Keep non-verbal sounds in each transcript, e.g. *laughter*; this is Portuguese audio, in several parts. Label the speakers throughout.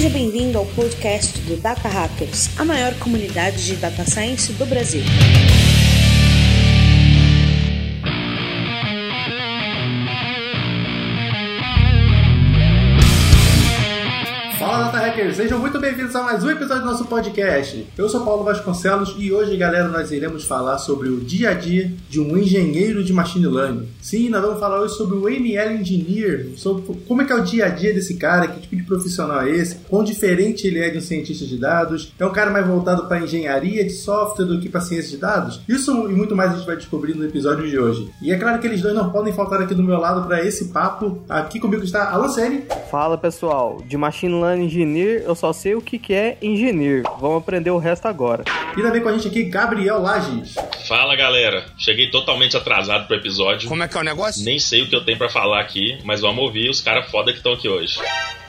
Speaker 1: Seja bem-vindo ao podcast do Data Hackers, a maior comunidade de data science do Brasil.
Speaker 2: Hackers, sejam muito bem-vindos a mais um episódio do nosso podcast. Eu sou Paulo Vasconcelos e hoje, galera, nós iremos falar sobre o dia a dia de um engenheiro de machine learning. Sim, nós vamos falar hoje sobre o ML Engineer, sobre como é que é o dia a dia desse cara, que tipo de profissional é esse, quão diferente ele é de um cientista de dados. É um cara mais voltado para engenharia de software do que para ciência de dados? Isso e muito mais a gente vai descobrir no episódio de hoje. E é claro que eles dois não podem faltar aqui do meu lado para esse papo. Aqui comigo está Alan Sene.
Speaker 3: Fala pessoal, de Machine Learning Engineer eu só sei o que, que é engineer. Vamos aprender o resto agora.
Speaker 2: E também com a gente aqui, Gabriel Lages.
Speaker 4: Fala galera, cheguei totalmente atrasado pro episódio.
Speaker 5: Como é que é o negócio?
Speaker 4: Nem sei o que eu tenho para falar aqui, mas vamos ouvir os caras foda que estão aqui hoje.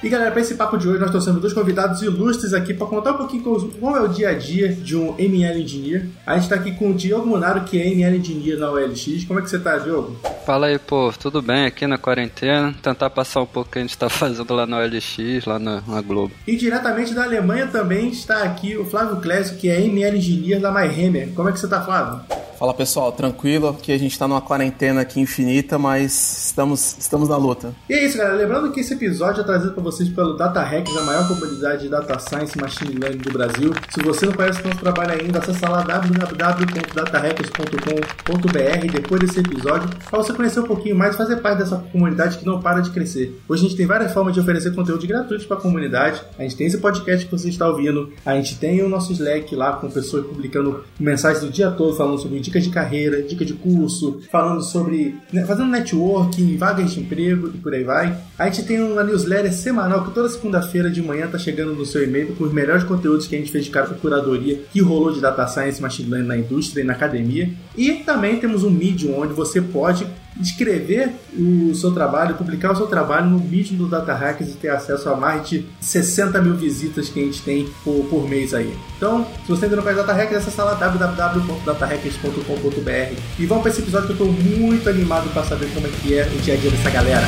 Speaker 2: E galera, para esse papo de hoje nós trouxemos dois convidados ilustres aqui para contar um pouquinho como é o dia a dia de um ML Engineer. A gente está aqui com o Diogo Munaro, que é ML Engineer na OLX. Como é que você tá, Diogo?
Speaker 3: Fala aí, pô, tudo bem aqui na quarentena? Tentar passar um pouco o que a gente tá *laughs* fazendo lá na OLX, lá na, na Globo.
Speaker 2: E diretamente da Alemanha também está aqui o Flávio Clésio, que é ML Engineer da MyHammer. Como é que você tá, Flávio?
Speaker 6: Fala pessoal, tranquilo, que a gente tá numa quarentena aqui infinita, mas estamos, estamos na luta.
Speaker 2: E é isso, galera. Lembrando que esse episódio é trazido para vocês pelo Data Hacks, a maior comunidade de Data Science e Machine Learning do Brasil. Se você não conhece o nosso trabalho ainda, acessa lá www.datahackers.com.br depois desse episódio, para você conhecer um pouquinho mais e fazer parte dessa comunidade que não para de crescer. Hoje a gente tem várias formas de oferecer conteúdo gratuito para a comunidade. A gente tem esse podcast que você está ouvindo, a gente tem o nosso Slack lá com pessoas publicando mensagens do dia todo falando sobre dicas de carreira, dica de curso, falando sobre. Né, fazendo networking, vagas de emprego e por aí vai. A gente tem uma newsletter semanal que toda segunda-feira de manhã tá chegando no seu e-mail com os melhores conteúdos que a gente fez de cara com curadoria que rolou de data science machine learning na indústria e na academia. E também temos um Medium onde você pode escrever o seu trabalho, publicar o seu trabalho no Medium do Data Hackers e ter acesso a mais de 60 mil visitas que a gente tem por, por mês aí. Então, se você ainda não conhece Data Hackers, acessa lá www.datahackers.com.br e vamos para esse episódio que eu estou muito animado para saber como é que é o dia a dia dessa galera.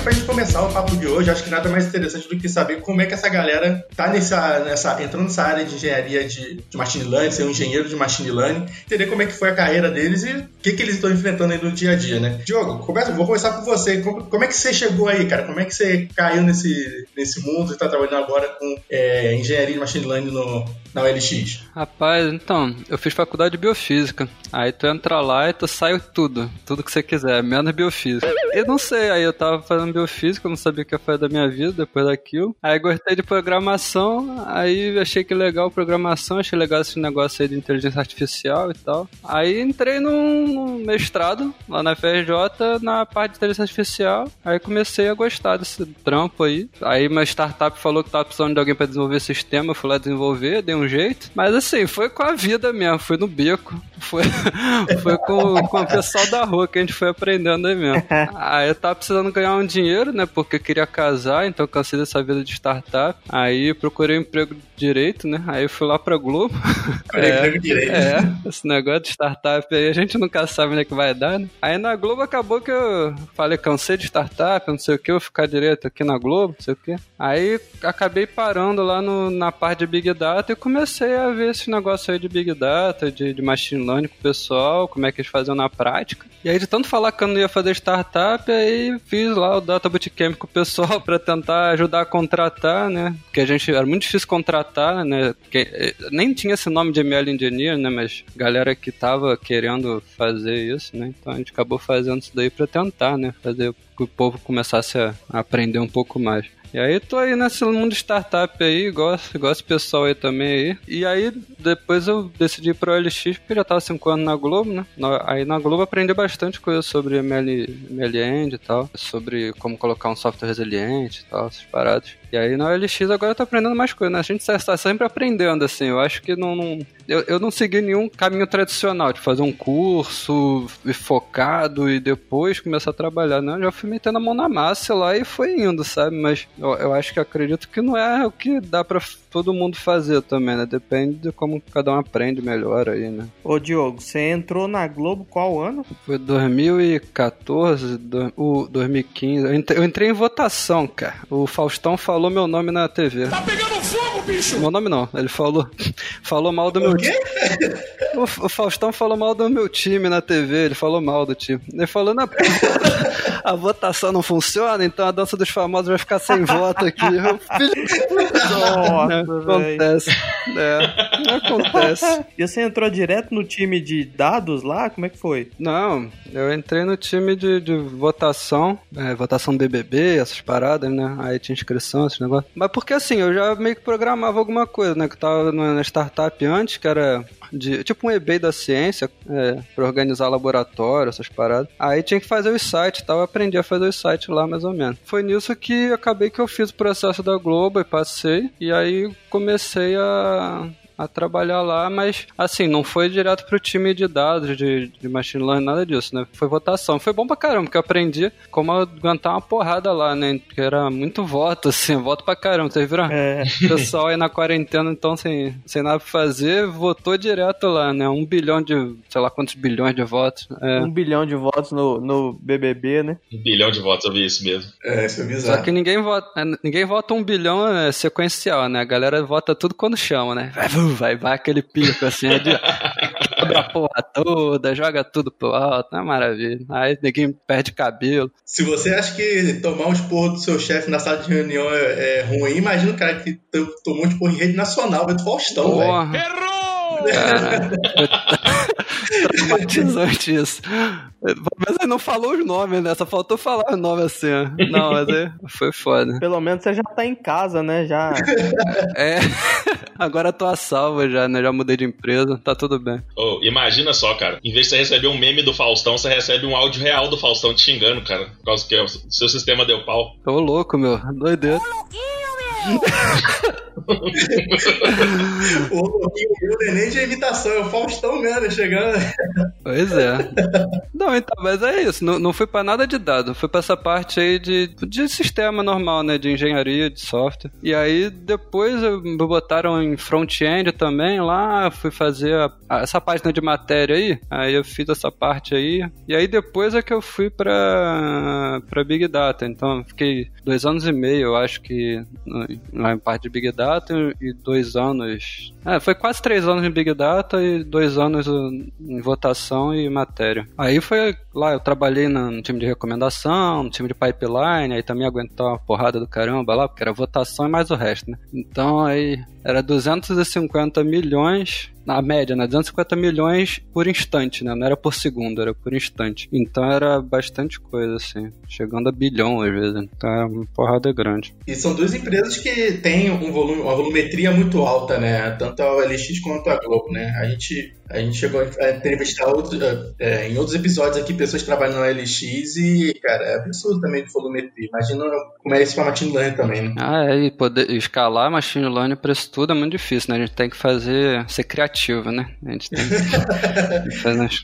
Speaker 2: Que pra gente começar o papo de hoje, acho que nada mais interessante do que saber como é que essa galera tá nessa, nessa entrando nessa área de engenharia de, de machine learning, ser um engenheiro de machine learning, entender como é que foi a carreira deles e o que, que eles estão enfrentando aí no dia a dia, né? Diogo, começa, vou começar com você. Como, como, é que você chegou aí, cara? Como é que você caiu nesse, nesse mundo e tá trabalhando agora com é, engenharia de machine learning no, na OLX?
Speaker 3: Rapaz, então, eu fiz faculdade de biofísica. Aí tu entra lá e tu sai tudo, tudo que você quiser, menos biofísica. Eu não sei, aí eu tava fazendo biofísica, não sabia o que ia fazer da minha vida depois daquilo. Aí gostei de programação, aí achei que legal programação, achei legal esse negócio aí de inteligência artificial e tal. Aí entrei num, mestrado lá na FRJ na parte de inteligência artificial. Aí comecei a gostar desse trampo aí. Aí uma startup falou que tava precisando de alguém para desenvolver sistema, eu fui lá desenvolver, dei um jeito. Mas assim, foi com a vida mesmo, foi no beco. Foi, *laughs* foi com, com o pessoal da rua que a gente foi aprendendo aí mesmo. *laughs* Aí eu tava precisando ganhar um dinheiro, né? Porque eu queria casar, então cansei dessa vida de startup. Aí procurei um emprego direito, né? Aí eu fui lá pra Globo.
Speaker 2: É, emprego *laughs* direito.
Speaker 3: É, esse negócio de startup aí a gente nunca sabe onde é que vai dar, né? Aí na Globo acabou que eu falei, cansei de startup, não sei o que, eu vou ficar direito aqui na Globo, não sei o que. Aí acabei parando lá no, na parte de Big Data e comecei a ver esse negócio aí de Big Data, de, de machine learning com o pessoal, como é que eles faziam na prática. E aí de tanto falar que eu não ia fazer startup, aí fiz lá o Data Bootcamp com o pessoal *laughs* para tentar ajudar a contratar, né? Porque a gente era muito difícil contratar, né? Porque nem tinha esse nome de ML Engineer, né? Mas galera que tava querendo fazer isso, né? Então a gente acabou fazendo isso daí para tentar, né? Fazer que o povo começasse a aprender um pouco mais. E aí tô aí nesse mundo startup aí, gosto, gosto pessoal aí também aí. E aí depois eu decidi ir pro LX porque já tava 5 anos na Globo, né? Aí na Globo aprendi bastante coisa sobre ML, MLend e tal, sobre como colocar um software resiliente e tal, essas paradas. E aí na OLX agora eu tô aprendendo mais coisas, né? A gente está sempre aprendendo, assim. Eu acho que não. não eu, eu não segui nenhum caminho tradicional de fazer um curso focado e depois começar a trabalhar, né? Eu já fui metendo a mão na massa lá e foi indo, sabe? Mas Eu, eu acho que acredito que não é o que dá pra todo mundo fazer também, né? Depende de como cada um aprende melhor aí, né?
Speaker 5: Ô Diogo, você entrou na Globo qual ano?
Speaker 3: Foi 2014, do, o 2015. Eu entrei, eu entrei em votação, cara. O Faustão falou meu nome na TV.
Speaker 7: Tá pegando bicho!
Speaker 3: Meu nome não, ele falou, *laughs* falou mal do meu time. O, o Faustão falou mal do meu time na TV, ele falou mal do time. Ele falou, na *laughs* a votação não funciona, então a dança dos famosos vai ficar sem voto aqui.
Speaker 5: Nossa,
Speaker 3: acontece. É, acontece.
Speaker 5: E você entrou direto no time de dados lá? Como é que foi?
Speaker 3: Não, eu entrei no time de, de votação, é, votação BBB, essas paradas, né? Aí tinha inscrição, esses negócios. Mas porque assim, eu já meio que programava alguma coisa, né? Que eu tava na startup antes, que era de tipo um eBay da ciência, é, para organizar laboratório, essas paradas. Aí tinha que fazer os sites e tal, eu aprendi a fazer os sites lá mais ou menos. Foi nisso que acabei que eu fiz o processo da Globo e passei, e aí comecei a a trabalhar lá, mas assim, não foi direto pro time de dados, de, de machine learning, nada disso, né? Foi votação. Foi bom pra caramba, porque eu aprendi como aguentar uma porrada lá, né? Porque era muito voto, assim, voto pra caramba, vocês viram?
Speaker 5: É.
Speaker 3: O pessoal aí na quarentena, então, sem, sem nada pra fazer, votou direto lá, né? Um bilhão de, sei lá quantos bilhões de votos. É.
Speaker 5: Um bilhão de votos no, no BBB, né?
Speaker 4: Um bilhão de votos, eu vi isso mesmo.
Speaker 2: É, isso é
Speaker 3: Só
Speaker 2: bizarro.
Speaker 3: que ninguém vota, é, ninguém vota um bilhão é, sequencial, né? A galera vota tudo quando chama, né? Vai, vai, vai aquele pico assim, é de, quebra a porra toda, joga tudo pro alto, é maravilha. Aí ninguém perde cabelo.
Speaker 2: Se você acha que tomar um esporro do seu chefe na sala de reunião é, é ruim, imagina o cara que to- tomou um esporro em rede nacional, vai do Faustão, velho.
Speaker 7: Errou!
Speaker 3: cara. Traumatizante isso. Mas ele não falou os nomes, né? Só faltou falar o nome assim. ó. Não, mas é, foi foda.
Speaker 5: Pelo menos você já tá em casa, né? Já.
Speaker 3: É. Agora tô a salva já, né? Já mudei de empresa, tá tudo bem.
Speaker 4: Ô, imagina só, cara. Em vez de você receber um meme do Faustão, você recebe um áudio real do Faustão te xingando, cara. Por causa que o seu sistema deu pau.
Speaker 3: Tô louco, meu. Doideira.
Speaker 2: O Louquinho meu não é de imitação, é o Faustão mesmo, chegando.
Speaker 3: Pois é. Não, então, mas é isso. Não, não fui pra nada de dado. Fui pra essa parte aí de, de sistema normal, né? De engenharia, de software. E aí depois me botaram em front-end também lá. Fui fazer a- a- essa página de matéria aí. Aí eu fiz essa parte aí. E aí depois é que eu fui pra Big Data. Então fiquei dois anos e meio, eu acho que, lá em parte de Big Data e dois anos. É, foi quase três anos em Big Data e dois anos uh, em votação e matéria. Aí foi lá, eu trabalhei no time de recomendação, no time de pipeline, aí também aguentar uma porrada do caramba lá, porque era votação e mais o resto, né? Então aí era 250 milhões, na média, né? 250 milhões por instante, né? Não era por segundo, era por instante. Então era bastante coisa, assim. Chegando a bilhão às vezes. Então era uma porrada grande.
Speaker 2: E são duas empresas que têm um volume, uma volumetria muito alta, né? Tanto a OLX quanto a Globo, né? A gente, a gente chegou a entrevistar outros, é, em outros episódios aqui pessoas que trabalham na OLX e, cara, é absurdo também de volumetria. Imagina como é isso pra machine learning também, né?
Speaker 3: Ah, é, e poder escalar machine learning para isso tudo é muito difícil, né? A gente tem que fazer, ser criativo, né? A gente tem que *laughs* fazer umas-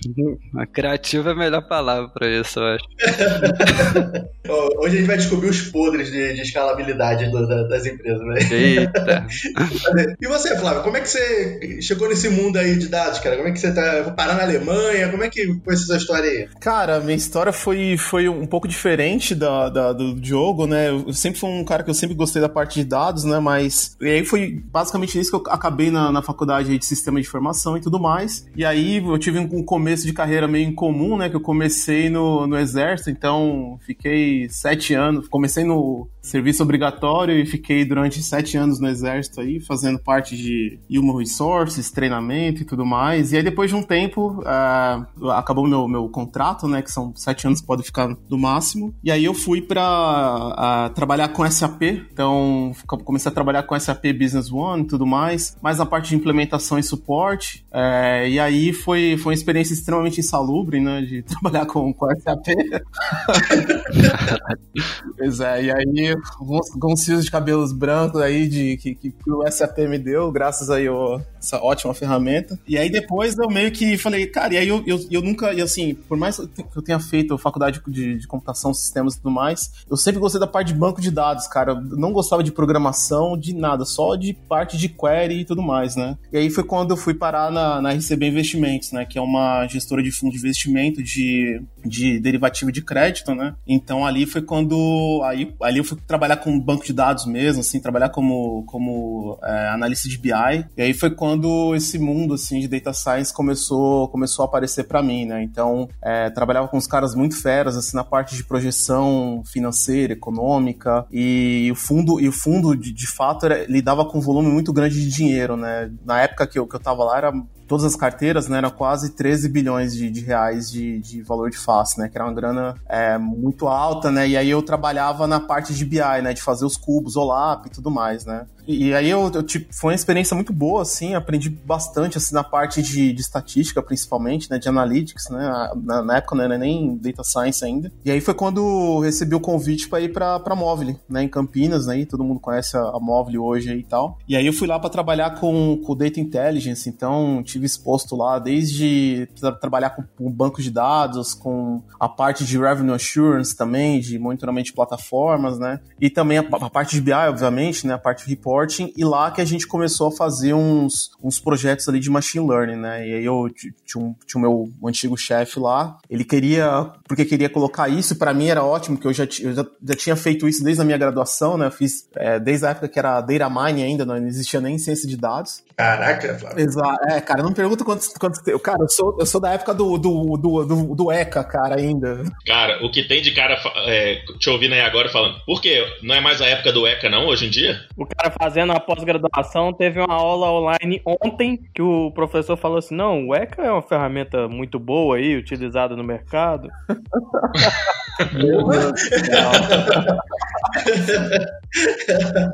Speaker 3: a criativo é a melhor palavra para isso, eu acho. *laughs*
Speaker 2: Hoje a gente vai descobrir os podres de, de escalabilidade do- da- das empresas, né?
Speaker 3: Eita. *laughs*
Speaker 2: E você, Flávio, como é que você chegou nesse mundo aí de dados, cara? Como é que você tá vou parar na Alemanha? Como é que foi essa história aí?
Speaker 6: Cara, minha história foi, foi um pouco diferente da, da- do Diogo, né? Eu sempre fui um cara que eu sempre gostei da parte de dados, né? Mas. E aí foi basicamente isso que eu acabei na, na faculdade de sistema de informação e tudo mais. E aí eu tive um começo de carreira meio incomum, né? Que eu comecei no, no exército, então fiquei sete anos. Comecei no serviço obrigatório e fiquei durante sete anos no exército aí, fazendo parte de Human Resources, treinamento e tudo mais. E aí depois de um tempo, ah, acabou meu, meu contrato, né? Que são sete anos pode ficar no máximo. E aí eu fui para trabalhar com SAP. Então comecei a trabalhar com SAP Business One e tudo mais. Mais a parte de implementação e suporte. É, e aí foi, foi uma experiência extremamente insalubre, né? De *laughs* trabalhar com, com SAP. *laughs* pois é, e aí alguns, alguns fios de cabelos brancos aí de, que, que o SAP me deu, graças aí a essa ótima ferramenta. E aí depois eu meio que falei, cara, e aí eu, eu, eu nunca, e assim, por mais que eu tenha feito faculdade de, de computação, sistemas e tudo mais, eu sempre gostei da parte de banco de dados, cara. Eu não gostava de programação, de nada, só de parte de query e tudo mais, né? E aí foi quando eu fui parar na, na RCB Investimentos, né? Que é uma gestora de fundo de investimento de, de derivativo de crédito, né? Então ali foi quando. Aí, ali eu fui trabalhar com banco de dados mesmo, assim, trabalhar como, como é, analista de BI. E aí foi quando esse mundo, assim, de data science começou, começou a aparecer para mim, né? Então, é, trabalhava com os caras muito feras, assim, na parte de projeção financeira, econômica, e o fundo, e o fundo de, de fato, era, lidava com um volume muito grande de dinheiro, né? Na época que eu, que eu tava lá, era todas as carteiras, né, era quase 13 bilhões de, de reais de, de, valor de face, né, que era uma grana é, muito alta, né, e aí eu trabalhava na parte de BI, né, de fazer os cubos, OLAP e tudo mais, né. E, aí eu, eu, tipo, foi uma experiência muito boa, assim, aprendi bastante, assim, na parte de, de estatística, principalmente, né, de analytics, né, na, na, época não era nem data science ainda. E aí foi quando recebi o convite para ir para para Móvel, né, em Campinas, né, todo mundo conhece a, a Móvel hoje e tal. E aí eu fui lá para trabalhar com, com Data Intelligence, então tive exposto lá desde tra trabalhar com, com banco de dados, com a parte de Revenue Assurance também, de monitoramento de plataformas, né? E também a, a, parte de BI, obviamente, né? A parte de reporting. E lá que a gente começou a fazer uns, uns projetos ali de machine learning, né? E aí eu tinha, um, tinha o meu antigo chefe lá, ele queria, porque queria colocar isso, para mim era ótimo, porque eu já, eu já, já, tinha feito isso desde a minha graduação, né? Eu fiz é, desde a época que era Data Mining ainda, não existia nem ciência de dados.
Speaker 2: Caraca, Flávio.
Speaker 6: Exato. É, cara, não pergunta quantos, quantos tem. Cara, eu sou, eu sou da época do, do, do, do, do ECA, cara, ainda.
Speaker 4: Cara, o que tem de cara é, te ouvindo aí agora falando, por quê? Não é mais a época do ECA, não, hoje em dia?
Speaker 5: O cara fazendo a pós-graduação teve uma aula online ontem que o professor falou assim: não, o ECA é uma ferramenta muito boa aí, utilizada no mercado. *laughs* Meu Deus.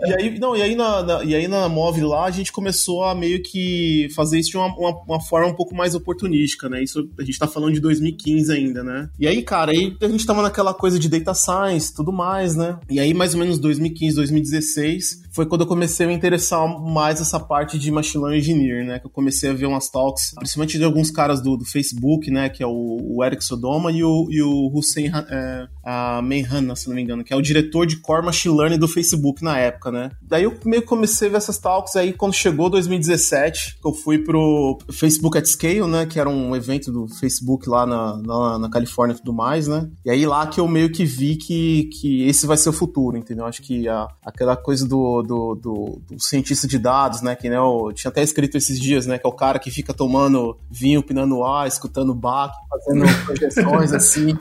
Speaker 6: e aí, não, e aí na, na, e aí na Move lá a gente começou a meio que fazer isso de uma, uma, uma, forma um pouco mais oportunística, né? Isso a gente tá falando de 2015 ainda, né? E aí, cara, aí a gente tava naquela coisa de data science tudo mais, né? E aí, mais ou menos 2015, 2016, foi quando eu comecei a me interessar mais essa parte de machine learning engineer, né? Que eu comecei a ver umas talks, principalmente de alguns caras do, do Facebook, né? Que é o, o Eric Sodoma e o, e o Hussein é, a Mayhan, se não me engano, que é o diretor de Core Machine Learning do Facebook na época, né? Daí eu meio que comecei a ver essas talks aí quando chegou 2017, que eu fui pro Facebook at Scale, né? Que era um evento do Facebook lá na, na, na Califórnia e tudo mais, né? E aí lá que eu meio que vi que, que esse vai ser o futuro, entendeu? Acho que a, aquela coisa do, do, do, do cientista de dados, né? Que né, eu tinha até escrito esses dias, né? Que é o cara que fica tomando vinho, pinando ar, escutando Bach, fazendo *laughs* projeções assim.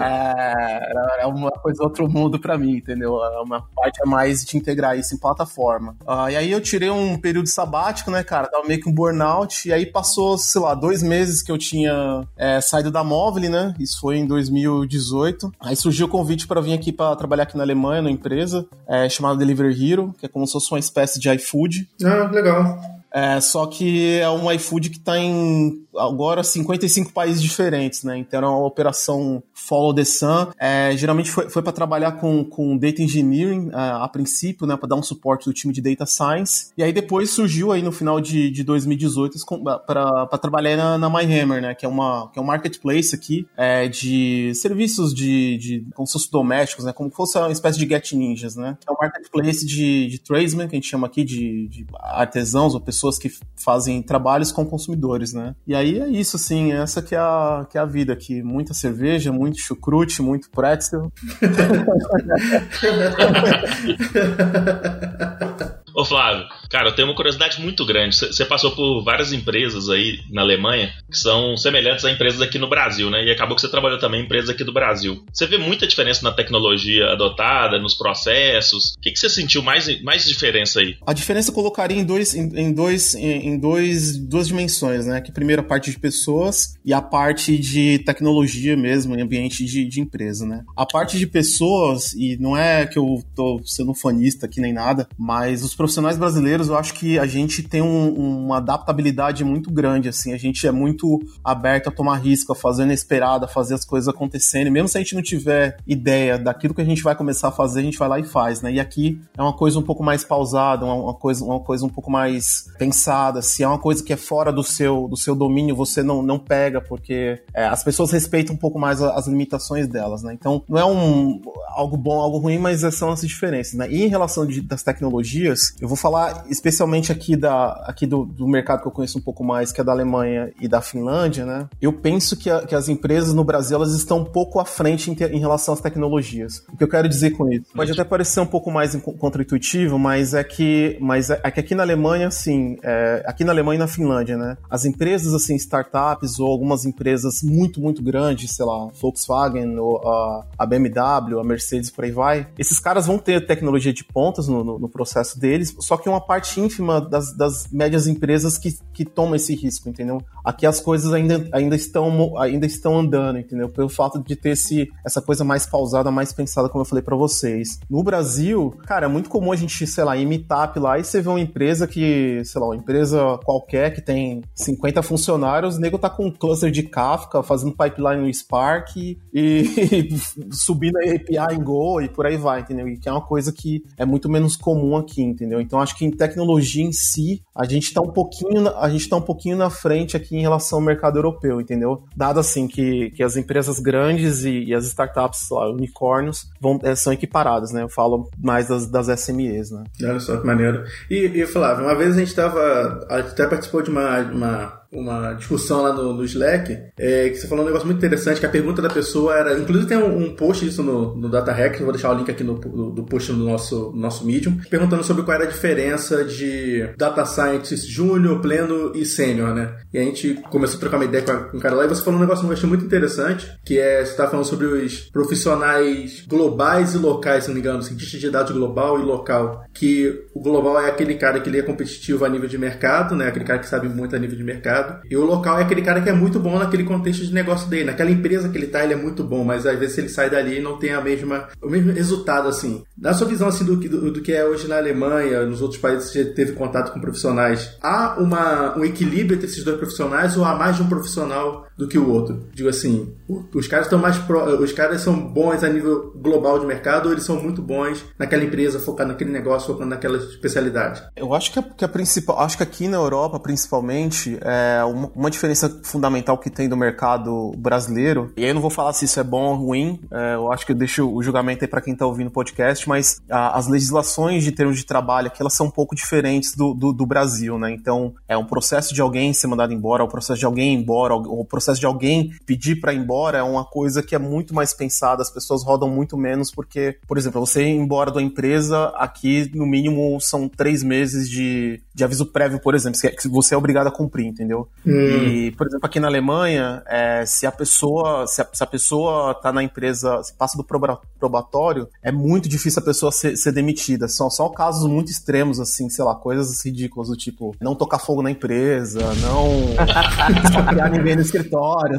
Speaker 6: É, é uma coisa outro mundo para mim, entendeu? É uma parte a mais de integrar isso em plataforma. Ah, e aí eu tirei um período sabático, né, cara? Tava meio que um burnout. E aí passou, sei lá, dois meses que eu tinha é, saído da Móvel, né? Isso foi em 2018. Aí surgiu o convite para vir aqui para trabalhar aqui na Alemanha, numa empresa é, chamada Delivery Hero, que é como se fosse uma espécie de iFood.
Speaker 2: Ah, legal.
Speaker 6: É, só que é um iFood que está em agora 55 países diferentes, né? Então era uma operação Follow the Sun. É, geralmente foi, foi para trabalhar com, com Data Engineering é, a princípio, né? Para dar um suporte do time de Data Science. E aí depois surgiu aí no final de, de 2018 para trabalhar na, na MyHammer, né? Que é, uma, que é um marketplace aqui é, de serviços de, de fosse domésticos, né? Como se fosse uma espécie de Get Ninjas, né? É um marketplace de, de tradesmen, que a gente chama aqui de, de artesãos ou pessoas que fazem trabalhos com consumidores, né? E aí aí é isso, assim, essa que é a, que é a vida aqui. Muita cerveja, muito chucrute, muito pretzel. *laughs*
Speaker 4: Ô Flávio, cara, eu tenho uma curiosidade muito grande. Você passou por várias empresas aí na Alemanha que são semelhantes a empresas aqui no Brasil, né? E acabou que você trabalhou também em empresas aqui do Brasil. Você vê muita diferença na tecnologia adotada, nos processos? O que, você sentiu mais, mais diferença aí?
Speaker 6: A diferença eu colocaria em, dois, em, em dois, em, em dois, duas dimensões, né? Que primeiro a parte de pessoas e a parte de tecnologia mesmo, em ambiente de, de empresa, né? A parte de pessoas, e não é que eu tô sendo fanista aqui nem nada, mas os profissionais brasileiros eu acho que a gente tem um, uma adaptabilidade muito grande, assim. A gente é muito aberto a tomar risco, a fazer inesperado, a fazer as coisas acontecerem. Mesmo se a gente não tiver ideia daquilo que a gente vai começar a fazer, a gente vai lá e faz, né? E aqui é uma coisa um pouco mais pausada, uma, coisa, uma coisa um pouco mais pensada. Se é uma coisa que é fora do seu, do seu domínio, você não, não pega, porque é, as pessoas respeitam um pouco mais as limitações delas, né? Então, não é um algo bom, algo ruim, mas são essas diferenças, né? E em relação de, das tecnologias, eu vou falar especialmente aqui, da, aqui do, do mercado que eu conheço um pouco mais, que é da Alemanha e da Finlândia, né? Eu penso que, a, que as empresas no Brasil, elas estão um pouco à frente em, em relação às tecnologias. O que eu quero dizer com isso? Pode até parecer um pouco mais contra-intuitivo, mas é que, mas é, é que aqui na Alemanha, assim, é, aqui na Alemanha e na Finlândia, né? As empresas, assim, startups ou algumas empresas muito, muito grandes, sei lá, Volkswagen ou a, a BMW, a Mercedes, por aí vai, esses caras vão ter tecnologia de pontas no, no, no processo deles, só que uma parte ínfima das, das médias empresas que, que tomam esse risco, entendeu? Aqui as coisas ainda, ainda, estão, ainda estão andando, entendeu? Pelo fato de ter esse, essa coisa mais pausada, mais pensada, como eu falei para vocês. No Brasil, cara, é muito comum a gente, sei lá, imitar lá e você vê uma empresa que, sei lá, uma empresa qualquer que tem 50 funcionários, o nego tá com um cluster de Kafka, fazendo pipeline no Spark e, *laughs* e subindo a API em Go e por aí vai, entendeu? E que é uma coisa que é muito menos comum aqui, entendeu? Então acho que em tecnologia em si, a gente tá um pouquinho, a gente tá um pouquinho na frente aqui em relação ao mercado europeu, entendeu? Dado assim que, que as empresas grandes e, e as startups, lá, unicórnios, vão, é, são equiparadas, né? Eu falo mais das, das SMEs, né?
Speaker 2: Olha só que maneiro. E, e Flávio, uma vez a gente tava, até participou de uma, uma uma discussão lá no, no Slack, é, que você falou um negócio muito interessante, que a pergunta da pessoa era, inclusive tem um, um post disso no, no Data Hack, vou deixar o link aqui no, do, do post no nosso, nosso Medium, perguntando sobre qual era a diferença de Data Scientist Júnior, Pleno e Sênior, né? E a gente começou a trocar uma ideia com, a, com o cara lá, e você falou um negócio que eu achei muito interessante, que é, você tá falando sobre os profissionais globais e locais, se não me engano, cientista de dados global e local, que o global é aquele cara que ele é competitivo a nível de mercado, né? Aquele cara que sabe muito a nível de mercado, E o local é aquele cara que é muito bom naquele contexto de negócio dele. Naquela empresa que ele tá, ele é muito bom, mas às vezes ele sai dali e não tem a mesma, o mesmo resultado, assim. Na sua visão, assim, do, do, do que é hoje na Alemanha, nos outros países que você teve contato com profissionais, há uma, um equilíbrio entre esses dois profissionais ou há mais de um profissional do que o outro? Digo assim, os caras estão mais pro, os caras são bons a nível global de mercado ou eles são muito bons naquela empresa, focado naquele negócio, focando naquela especialidade?
Speaker 6: Eu acho que a, que a principal, acho que aqui na Europa, principalmente, é é, uma, uma, diferença fundamental que tem do mercado brasileiro, e aí eu não vou falar se isso é bom ou ruim, é, eu acho que eu deixo o julgamento aí para quem está ouvindo o podcast, mas a, as legislações de termos de trabalho aqui, elas são um pouco diferentes do, do, do, Brasil, né? Então, é um processo de alguém ser mandado embora, o processo de alguém ir embora, o processo de alguém pedir para ir embora é uma coisa que é muito mais pensada, as pessoas rodam muito menos, porque, por exemplo, você ir embora da empresa, aqui no mínimo são três meses de, de aviso prévio, por exemplo, que você é obrigado a cumprir, entendeu? Hum. E, por exemplo, aqui na Alemanha, é, se a pessoa se a, se a pessoa tá na empresa, se passa do probatório, é muito difícil a pessoa ser, ser demitida. São só casos muito extremos, assim, sei lá, coisas ridículas do tipo não tocar fogo na empresa, não *laughs* criar ninguém no escritório,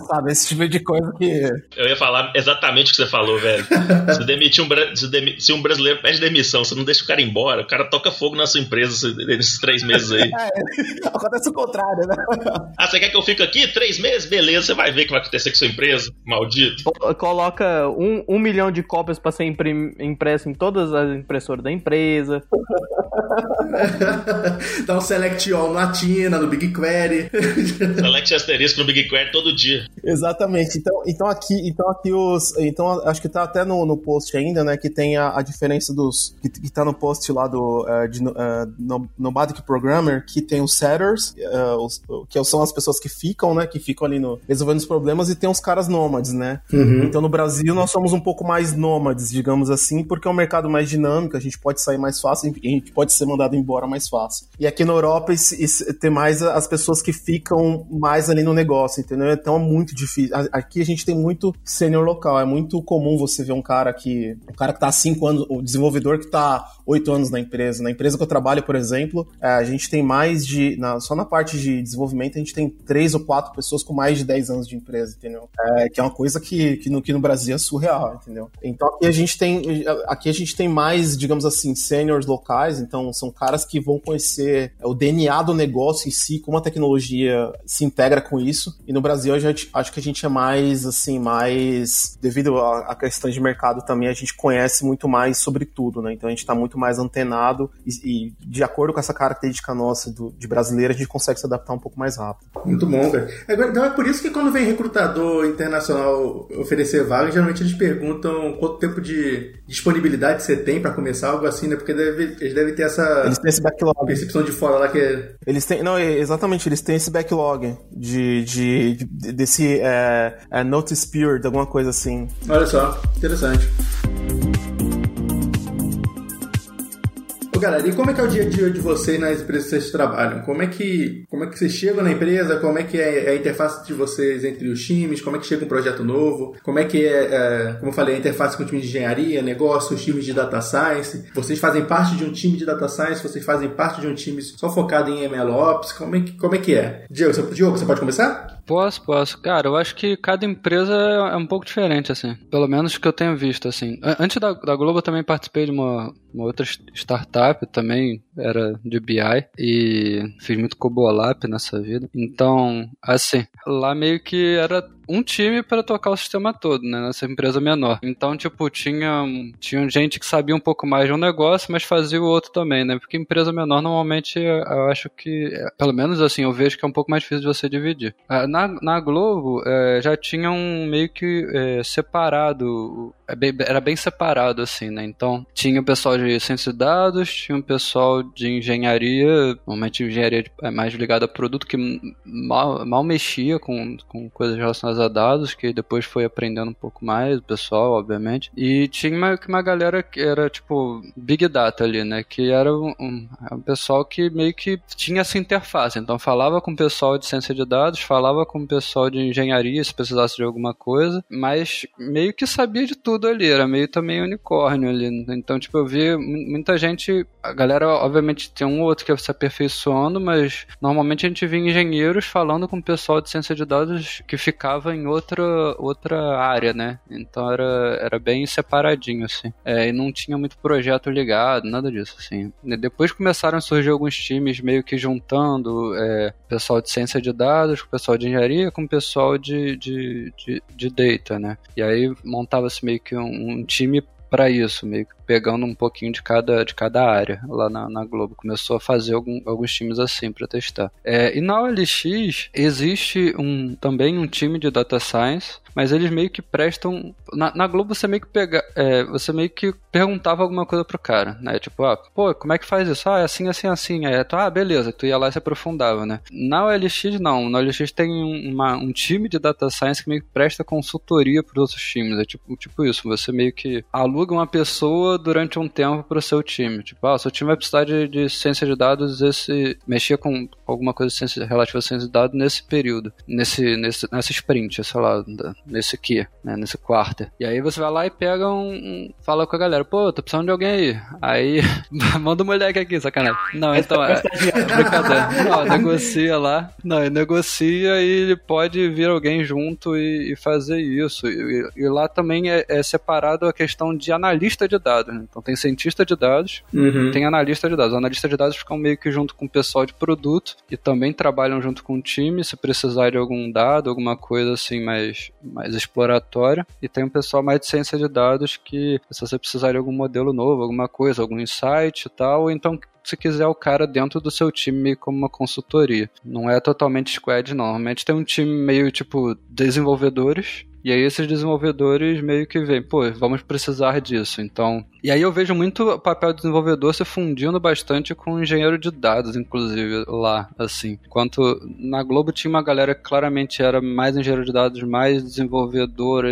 Speaker 6: sabe? Esse tipo de coisa que.
Speaker 4: Eu ia falar exatamente o que você falou, velho. Se demitir um, se, demi, se um brasileiro pede demissão, você não deixa o cara embora, o cara toca fogo na sua empresa nesses três meses aí. *laughs*
Speaker 6: É, acontece o contrário, né?
Speaker 4: Ah, você quer que eu fique aqui três meses? Beleza, você vai ver o que vai acontecer com sua empresa, maldito.
Speaker 5: Coloca um, um milhão de cópias para ser impresso em todas as impressoras da empresa. *laughs*
Speaker 2: Dá um select all na Tina, no BigQuery. *laughs*
Speaker 4: select asterisco no BigQuery todo dia.
Speaker 6: Exatamente. Então, então aqui, então aqui os, então acho que tá até no, no post ainda, né, que tem a, a diferença dos que, que tá no post lá do uh, de, uh, Nomadic Programmer, que tem os setters, uh, os, que são as pessoas que ficam, né, que ficam ali no resolvendo os problemas e tem os caras nômades, né? Uhum. Então no Brasil nós somos um pouco mais nômades, digamos assim, porque é um mercado mais dinâmico, a gente pode sair mais fácil, a gente pode ser mandado embora mais fácil. E aqui na Europa tem mais as pessoas que ficam mais ali no negócio, entendeu? Então é muito difícil. Aqui a gente tem muito sênior local, é muito comum você ver um cara que. Um cara que tá há cinco anos, o desenvolvedor que tá oito anos na empresa. Na empresa que eu trabalho, por exemplo, é, a gente tem mais de. Na, só na parte de desenvolvimento, a gente tem três ou quatro pessoas com mais de dez anos de empresa, entendeu? É, que é uma coisa que, que, no, que no Brasil é surreal, entendeu? Então aqui a gente tem. Aqui a gente tem mais, digamos assim, seniors locais, Então são caras que vão conhecer o DNA do negócio em si, como a tecnologia se integra com isso. E no Brasil, gente, acho que a gente é mais, assim, mais. Devido à questão de mercado também, a gente conhece muito mais sobre tudo, né? Então a gente está muito mais antenado e, e, de acordo com essa característica nossa do, de brasileiro, a gente consegue se adaptar um pouco mais rápido.
Speaker 2: Muito bom, velho. Então é por isso que quando vem recrutador internacional oferecer vaga, geralmente eles perguntam quanto tempo de disponibilidade você tem para começar, algo assim, né? Porque deve, eles devem ter essa
Speaker 6: eles têm esse backlog.
Speaker 2: percepção de fora lá que é...
Speaker 6: Eles têm, não, exatamente, eles têm esse backlog de, de, de desse é, é, notice period, alguma coisa assim.
Speaker 2: Olha só, interessante. Galera, e como é que é o dia a dia de vocês nas empresas que vocês trabalham? Como é que, como é que vocês chegam na empresa? Como é que é a interface de vocês entre os times? Como é que chega um projeto novo? Como é que é, é como eu falei, a interface com o time de engenharia, negócios, times de data science? Vocês fazem parte de um time de data science? Vocês fazem parte de um time só focado em MLOps? Como é que, como é, que é? Diego, você, você pode começar?
Speaker 3: Posso, posso. Cara, eu acho que cada empresa é um pouco diferente, assim. Pelo menos que eu tenho visto, assim. Antes da, da Globo, eu também participei de uma, uma outra startup, também era de BI, e fiz muito Cobolap nessa vida. Então, assim, lá meio que era um time para tocar o sistema todo, né? Nessa empresa menor. Então, tipo, tinha, tinha gente que sabia um pouco mais de um negócio, mas fazia o outro também, né? Porque empresa menor, normalmente, eu acho que, pelo menos assim, eu vejo que é um pouco mais difícil de você dividir. Ah, na, na Globo, é, já tinha um meio que é, separado, era bem separado, assim, né? Então, tinha o pessoal de ciência de dados, tinha o pessoal de engenharia, normalmente engenharia é mais ligada a produto, que mal, mal mexia com, com coisas relacionadas a dados, que depois foi aprendendo um pouco mais, o pessoal, obviamente. E tinha uma, uma galera que era, tipo, Big Data ali, né? Que era um, um, um pessoal que meio que tinha essa interface. Então, falava com o pessoal de ciência de dados, falava com o pessoal de engenharia, se precisasse de alguma coisa, mas meio que sabia de tudo ali, era meio também unicórnio ali. Então, tipo, eu vi muita gente, a galera, obviamente, tem um ou outro que ia se aperfeiçoando, mas normalmente a gente via engenheiros falando com o pessoal de ciência de dados que ficava em outra, outra área, né? Então era, era bem separadinho, assim. É, e não tinha muito projeto ligado, nada disso, assim. Depois começaram a surgir alguns times meio que juntando é, pessoal de ciência de dados com pessoal de engenharia com pessoal de, de, de, de data, né? E aí montava-se meio que um, um time para isso, meio que pegando um pouquinho de cada, de cada área lá na, na Globo. Começou a fazer algum, alguns times assim para testar. É, e na OLX existe um, também um time de data science mas eles meio que prestam. Na, na Globo você meio que pega. É, você meio que perguntava alguma coisa pro cara, né? Tipo, ah, pô, como é que faz isso? Ah, é assim, assim, assim. Aí tu, ah, beleza, tu ia lá e se aprofundava, né? Na OLX, não. Na OLX tem uma, um time de data science que meio que presta consultoria pros outros times. É tipo, tipo isso, você meio que aluga uma pessoa durante um tempo pro seu time. Tipo, ah, seu time vai precisar de, de ciência de dados, esse. mexer com alguma coisa relativa à ciência de dados nesse período, nesse, nesse, nessa sprint, sei lá, nesse aqui, né, nesse quarto. E aí você vai lá e pega um, fala com a galera, pô, tô precisando de alguém aí. Aí *laughs* manda um moleque aqui, sacanagem. Não, então é, é brincadeira. Não, negocia lá. Não, negocia e ele pode vir alguém junto e, e fazer isso. E, e, lá também é, é, separado a questão de analista de dados. Né? Então tem cientista de dados, uhum. tem analista de dados. Analista de dados ficam meio que junto com o pessoal de produto e também trabalham junto com o time se precisar de algum dado, alguma coisa assim mais mais exploratória, e tem um pessoal mais de ciência de dados que, se você precisar de algum modelo novo, alguma coisa, algum insight e tal, então se quiser o cara dentro do seu time como uma consultoria. Não é totalmente squad, não. Normalmente tem um time meio tipo desenvolvedores e aí esses desenvolvedores meio que vêm, pô, vamos precisar disso. Então, e aí eu vejo muito o papel do desenvolvedor se fundindo bastante com o engenheiro de dados, inclusive lá, assim. Enquanto na Globo tinha uma galera que claramente era mais engenheiro de dados, mais desenvolvedor,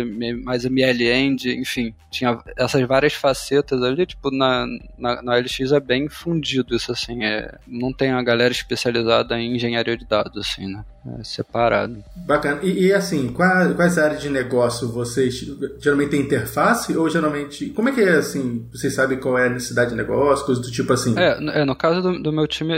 Speaker 3: mais ML-End, enfim, tinha essas várias facetas ali, tipo, na, na, na LX é bem fundido isso, assim, é, não tem a galera especializada em engenharia de dados, assim, né. é, separado.
Speaker 2: Bacana. E, e assim, quais, quais áreas de negócio vocês geralmente têm interface ou geralmente. Como é que é assim? Vocês sabem qual é a necessidade de negócio, coisas do tipo assim?
Speaker 3: É, é no caso do, do, meu time,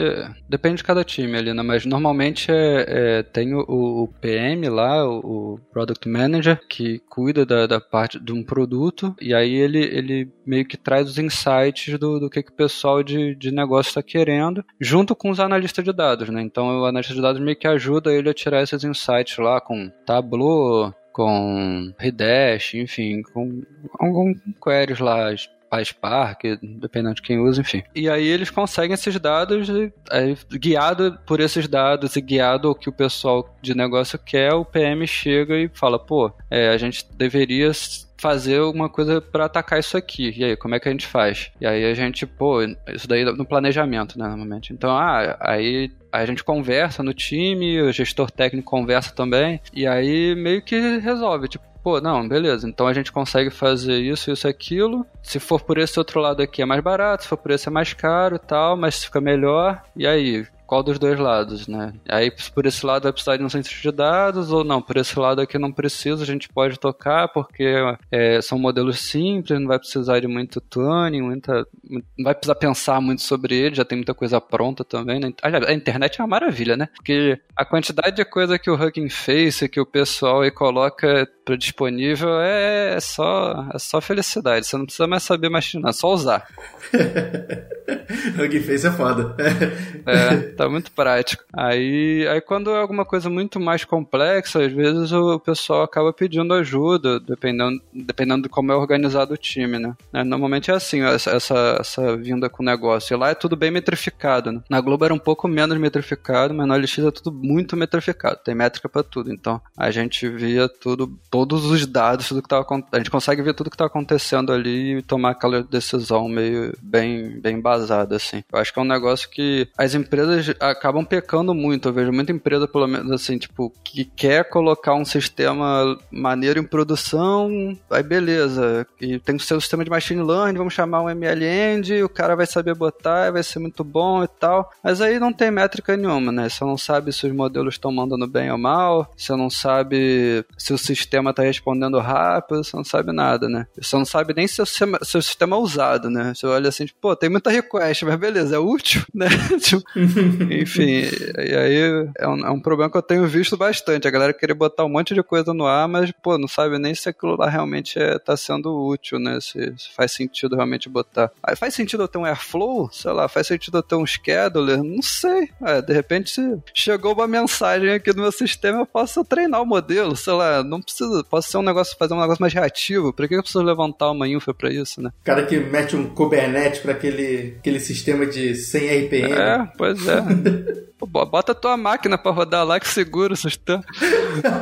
Speaker 3: depende de cada time ali, né? Mas normalmente é, é tem o, o, PM lá, o, o, Product Manager, que cuida da, da, parte de um produto, e aí ele, ele meio que traz os insights do, do que, que o pessoal de, de negócio está querendo, junto com os analistas de dados, né? Então o analista de dados meio que ajuda ele a tirar esses insights lá com Tableau, com Redash, enfim, com algum queries lá PySpark, dependendo de quem usa, enfim. E aí eles conseguem esses dados, aí, guiado por esses dados e guiado o que o pessoal de negócio quer, o PM chega e fala, pô, é, a gente deveria fazer alguma coisa para atacar isso aqui. E aí, como é que a gente faz? E aí a gente, pô, isso daí no planejamento, né, normalmente. Então, ah, aí a gente conversa no time, o gestor técnico conversa também, e aí meio que resolve, tipo, pô, não, beleza, então a gente consegue fazer isso, isso, aquilo. Se for por esse outro lado aqui é mais barato, se for por esse é mais caro e tal, mas fica melhor. E aí, qual dos dois lados, né? Aí por esse lado vai precisar de um centro de dados ou não, por esse lado aqui não precisa, a gente pode tocar porque é, são modelos simples, não vai precisar de muito tuning, muita, não vai precisar pensar muito sobre ele, já tem muita coisa pronta também. Né? A internet é uma maravilha, né? Porque a quantidade de coisa que o Hugging Face, que o pessoal aí coloca para disponível é, é, só é só felicidade. Você não precisa mais saber machinar, é só usar. *laughs*
Speaker 2: Hugging Face é foda.
Speaker 3: é, *laughs* tá muito prático. Aí, aí quando é alguma coisa muito mais complexa, às vezes o pessoal acaba pedindo ajuda, dependendo, dependendo de como é organizado o time, né? É, normalmente é assim, essa, essa, vinda com o negócio. E lá é tudo bem metrificado, né? Na Globo era um pouco menos metrificado, mas na LX é tudo muito metrificado. Tem métrica para tudo. Então, a gente via tudo, todos os dados, tudo que tava A gente consegue ver tudo que tá acontecendo ali e tomar aquela decisão meio bem, bem embasada, assim. Eu acho que é um negócio que as empresas acabam pecando muito. Eu vejo muita empresa, pelo menos assim, tipo, que quer colocar um sistema maneiro em produção, aí beleza. E tem ser um sistema de machine learning, vamos chamar um MLend, o cara vai saber botar, vai ser muito bom e tal. Mas aí não tem métrica nenhuma, né? Você não sabe se os modelos estão mandando bem ou mal, você não sabe se o sistema está respondendo rápido, você não sabe nada, né? Você não sabe nem se o sistema, se o sistema é usado, né? Você olha assim, tipo, pô, tem muita request, mas beleza, é útil, *laughs* né? tipo, enfim, e aí é um, é um, problema que eu tenho visto bastante. A galera querer botar um monte de coisa no ar, mas, pô, não sabe nem se aquilo lá realmente é, tá sendo útil, né? Se, se faz sentido realmente botar. Aí faz sentido eu ter um Airflow? Sei lá, faz sentido eu ter um scheduler? Não sei. É, de repente chegou uma mensagem aqui no meu sistema, eu posso treinar o modelo, sei lá, não precisa, posso ser um negócio, fazer um negócio mais reativo. Por que eu preciso levantar uma infra pra isso, né?
Speaker 2: O cara que mete um Kubernetes pra aquele, aquele sistema de 100 RPM.
Speaker 3: É, pois é. 呵呵呵 Bota a tua máquina pra rodar lá que segura o sistema.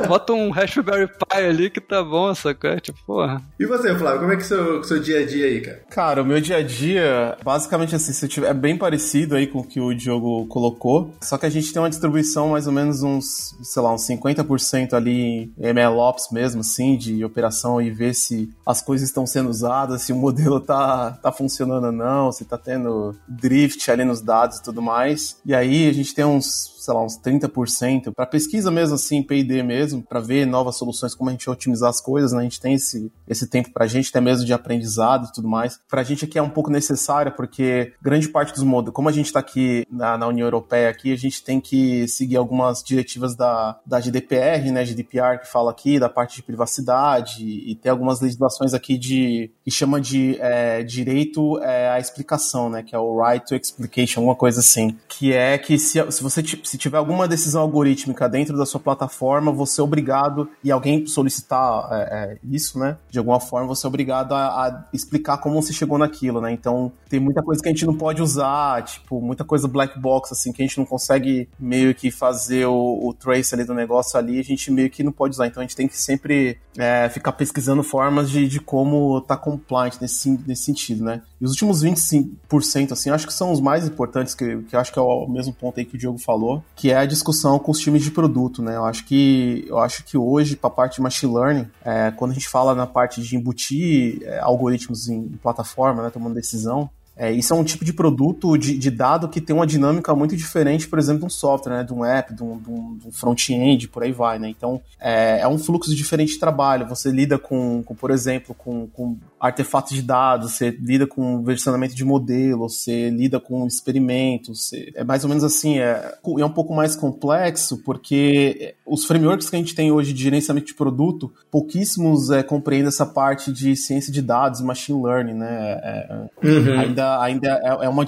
Speaker 3: Bota um Raspberry Pi ali que tá bom, sacou? Tipo, porra.
Speaker 2: E você, Flávio, como é que é o seu, seu dia a dia aí, cara?
Speaker 6: Cara, o meu dia a dia, basicamente assim, se tiver, é bem parecido aí com o que o Diogo colocou. Só que a gente tem uma distribuição mais ou menos uns, sei lá, uns 50% ali em MLOps mesmo, assim, de operação e ver se as coisas estão sendo usadas, se o modelo tá, tá funcionando ou não, se tá tendo drift ali nos dados e tudo mais. E aí a gente tem uns sei lá, uns 30% para pesquisa mesmo assim, P&D mesmo, para ver novas soluções, como a gente otimizar as coisas, né? A gente tem esse, esse tempo pra gente, até mesmo de aprendizado e tudo mais. Pra gente aqui é um pouco necessário, porque grande parte dos modos, como a gente tá aqui na, na, União Europeia aqui, a gente tem que seguir algumas diretivas da, da GDPR, né, GDPR que fala aqui, da parte de privacidade, e tem algumas legislações aqui de que chama de é, direito é, à explicação, né, que é o right to explication, alguma coisa assim, que é que se, se você tiver alguma decisão algorítmica dentro da sua plataforma, você é obrigado, e alguém solicitar é, é, isso, né? De alguma forma, você é obrigado a, a, explicar como você chegou naquilo, né? Então, tem muita coisa que a gente não pode usar, tipo, muita coisa black box, assim, que a gente não consegue meio que fazer o, o trace ali do negócio ali, a gente meio que não pode usar. Então, a gente tem que sempre é, ficar pesquisando formas de, de como tá compliant nesse, nesse sentido, né? E os últimos 25%, assim, acho que são os mais importantes, que, que acho que é o mesmo ponto aí que o Diogo falou, que é a discussão com os times de produto, né? Eu acho que eu acho que hoje, para a parte de machine learning, é, quando a gente fala na parte de embutir é, algoritmos em, em plataforma, né, tomando decisão, É, isso é um tipo de produto de, de, dado que tem uma dinâmica muito diferente, por exemplo, de um software, né, de um app, de um, um, um front-end, por aí vai, né? Então, é, é, um fluxo diferente de trabalho. Você lida com, com por exemplo, com, com artefatos de dados, você lida com versionamento de modelo, você lida com experimentos, você... é mais ou menos assim, é, é um pouco mais complexo, porque os frameworks que a gente tem hoje de gerenciamento de produto, pouquíssimos é, compreendem essa parte de ciência de dados, machine learning, né? É, é uhum. Ainda, ainda é, é uma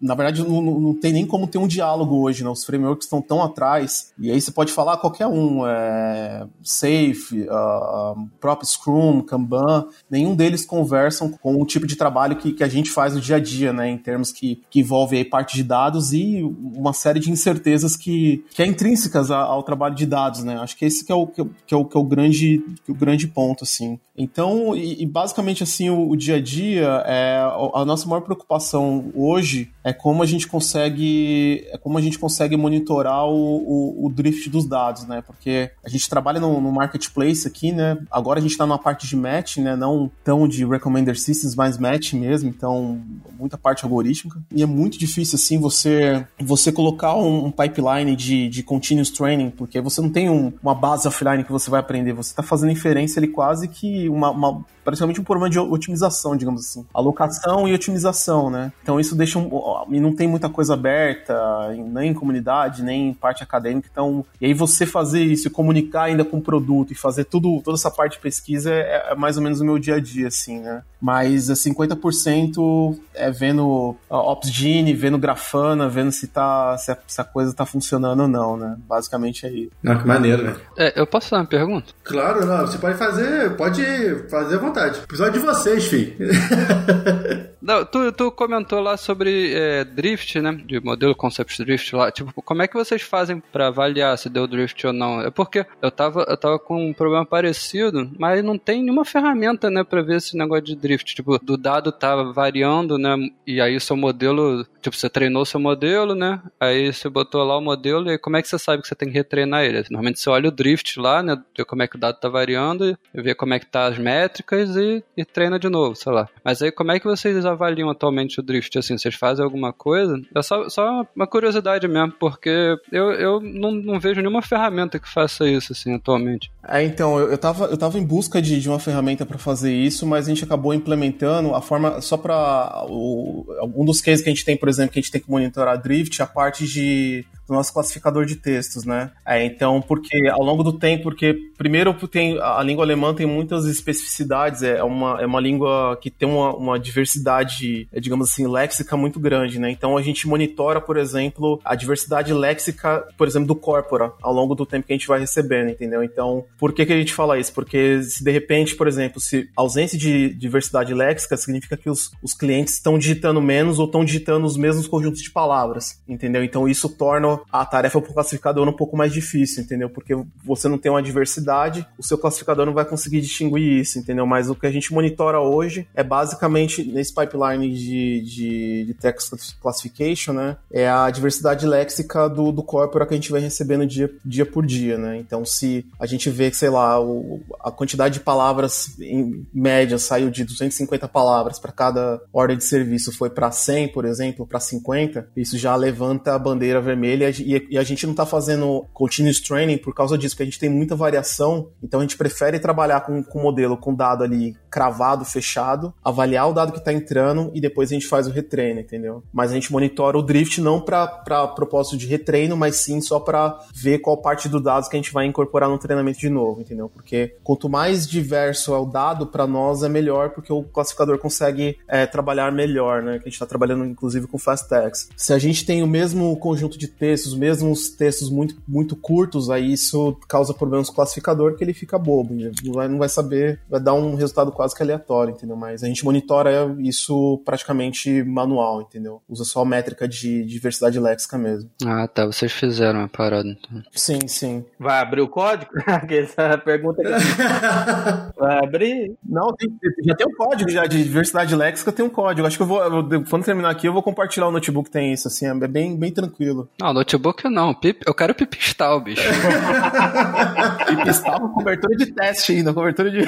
Speaker 6: na verdade não, não, tem nem como ter um diálogo hoje, né? Os frameworks estão tão atrás e aí você pode falar qualquer um, é, Safe, uh, próprio Scrum, Kanban, nenhum deles conversam com o tipo de trabalho que, que a gente faz no dia a dia, né? Em termos que, que envolve aí parte de dados e uma série de incertezas que, que é intrínsecas ao, trabalho de dados, né? Acho que esse que é o, que, que é o, que é o grande o grande ponto, assim. Então, e, e basicamente assim, o, o, dia a dia, é, a nossa maior preocupação hoje é como a gente consegue, é como a gente consegue monitorar o, o, o drift dos dados, né? Porque a gente trabalha no, no marketplace aqui, né? Agora a gente está na parte de match, né? Não tão de recommender systems, mas match mesmo, então muita parte algorítmica. E é muito difícil, assim, você, você colocar um, um pipeline de, de continuous training, porque você não tem um, uma base offline que você vai aprender, você está fazendo inferência ali quase que uma, uma praticamente um problema de otimização, digamos assim. Alocação e otimização, né? Então isso deixa um. E não tem muita coisa aberta, nem em comunidade, nem em parte acadêmica. Então, e aí você fazer isso, comunicar ainda com o produto e fazer tudo, toda essa parte de pesquisa é, é mais ou menos o meu dia a dia, assim, né? Mas 50% é vendo OpsGene, vendo Grafana, vendo se, tá, se a, se, a, coisa tá funcionando ou não, né? Basicamente é isso.
Speaker 2: Ah, que maneiro, né?
Speaker 3: É, eu posso fazer uma pergunta?
Speaker 2: Claro, não. Você pode fazer, pode fazer à vontade. Episódio de vocês, filho. *laughs*
Speaker 3: Não, tu, tu comentou lá sobre é, drift, né? De modelo concept drift lá. Tipo, como é que vocês fazem para avaliar se deu drift ou não? É porque eu tava, eu tava com um problema parecido, mas não tem nenhuma ferramenta, né, pra ver esse negócio de drift. Tipo, do dado tá variando, né? E aí seu modelo, tipo, você treinou seu modelo, né? Aí você botou lá o modelo e como é que você sabe que você tem que retreinar ele? Normalmente você olha o drift lá, né? Ver como é que o dado tá variando, ver como é que tá as métricas e, e treina de novo, sei lá. Mas aí como é que vocês avaliam atualmente o drift? Assim, vocês fazem alguma coisa? É só, só uma curiosidade mesmo, porque eu, eu não, não vejo nenhuma ferramenta que faça isso, assim, atualmente.
Speaker 6: É, então, eu, eu, tava, eu tava em busca de, de uma ferramenta para fazer isso, mas a gente acabou implementando a forma, só para um dos cases que a gente tem, por exemplo, que a gente tem que monitorar drift, a parte de do nosso classificador de textos, né? É, então, porque ao longo do tempo, porque primeiro tem a língua alemã tem muitas especificidades, é uma, é uma língua que tem uma, uma diversidade, é, digamos assim, léxica muito grande, né? Então a gente monitora, por exemplo, a diversidade léxica, por exemplo, do corpora ao longo do tempo que a gente vai recebendo, entendeu? Então, por que, que a gente fala isso? Porque se de repente, por exemplo, se ausência de diversidade léxica significa que os, os clientes estão digitando menos ou estão digitando os mesmos conjuntos de palavras, entendeu? Então isso torna a tarefa pro classificador um pouco mais difícil, entendeu? Porque você não tem uma diversidade, o seu classificador não vai conseguir distinguir isso, entendeu? Mas o que a gente monitora hoje é basicamente nesse pipeline de, de, de text classification, né? É a diversidade léxica do, do que a gente vai recebendo dia, dia por dia, né? Então, se a gente vê que, sei lá, o, a quantidade de palavras em média saiu de 250 palavras para cada ordem de serviço foi para 100, por exemplo, para 50, isso já levanta a bandeira vermelha e a gente não está fazendo continuous training por causa disso, porque a gente tem muita variação, então a gente prefere trabalhar com, com modelo com dado ali cravado, fechado, avaliar o dado que está entrando e depois a gente faz o retreino, entendeu? Mas a gente monitora o drift não para propósito de retreino, mas sim só para ver qual parte do dado que a gente vai incorporar no treinamento de novo, entendeu? Porque quanto mais diverso é o dado, para nós é melhor, porque o classificador consegue é, trabalhar melhor, né? Que a gente está trabalhando inclusive com fast tags. Se a gente tem o mesmo conjunto de textos textos, mesmo os textos muito, muito curtos, aí isso causa problemas com o classificador que ele fica bobo, não vai, não vai saber, vai dar um resultado quase que aleatório, entendeu? Mas a gente monitora isso praticamente manual, entendeu? Usa só métrica de diversidade léxica mesmo.
Speaker 3: Ah, tá, vocês fizeram a parada então.
Speaker 6: Sim, sim.
Speaker 5: Vai abrir o código? *laughs* Essa pergunta aqui. *laughs* Vai abrir?
Speaker 6: Não, tem, já tem um código já de diversidade léxica, tem um código. Acho que eu vou, quando terminar aqui, eu vou compartilhar o notebook tem isso, assim, é bem, bem tranquilo.
Speaker 3: Não, o notebook não. Pip, eu quero pipistal, bicho. *laughs*
Speaker 6: pipistal com cobertura de teste ainda, cobertura de.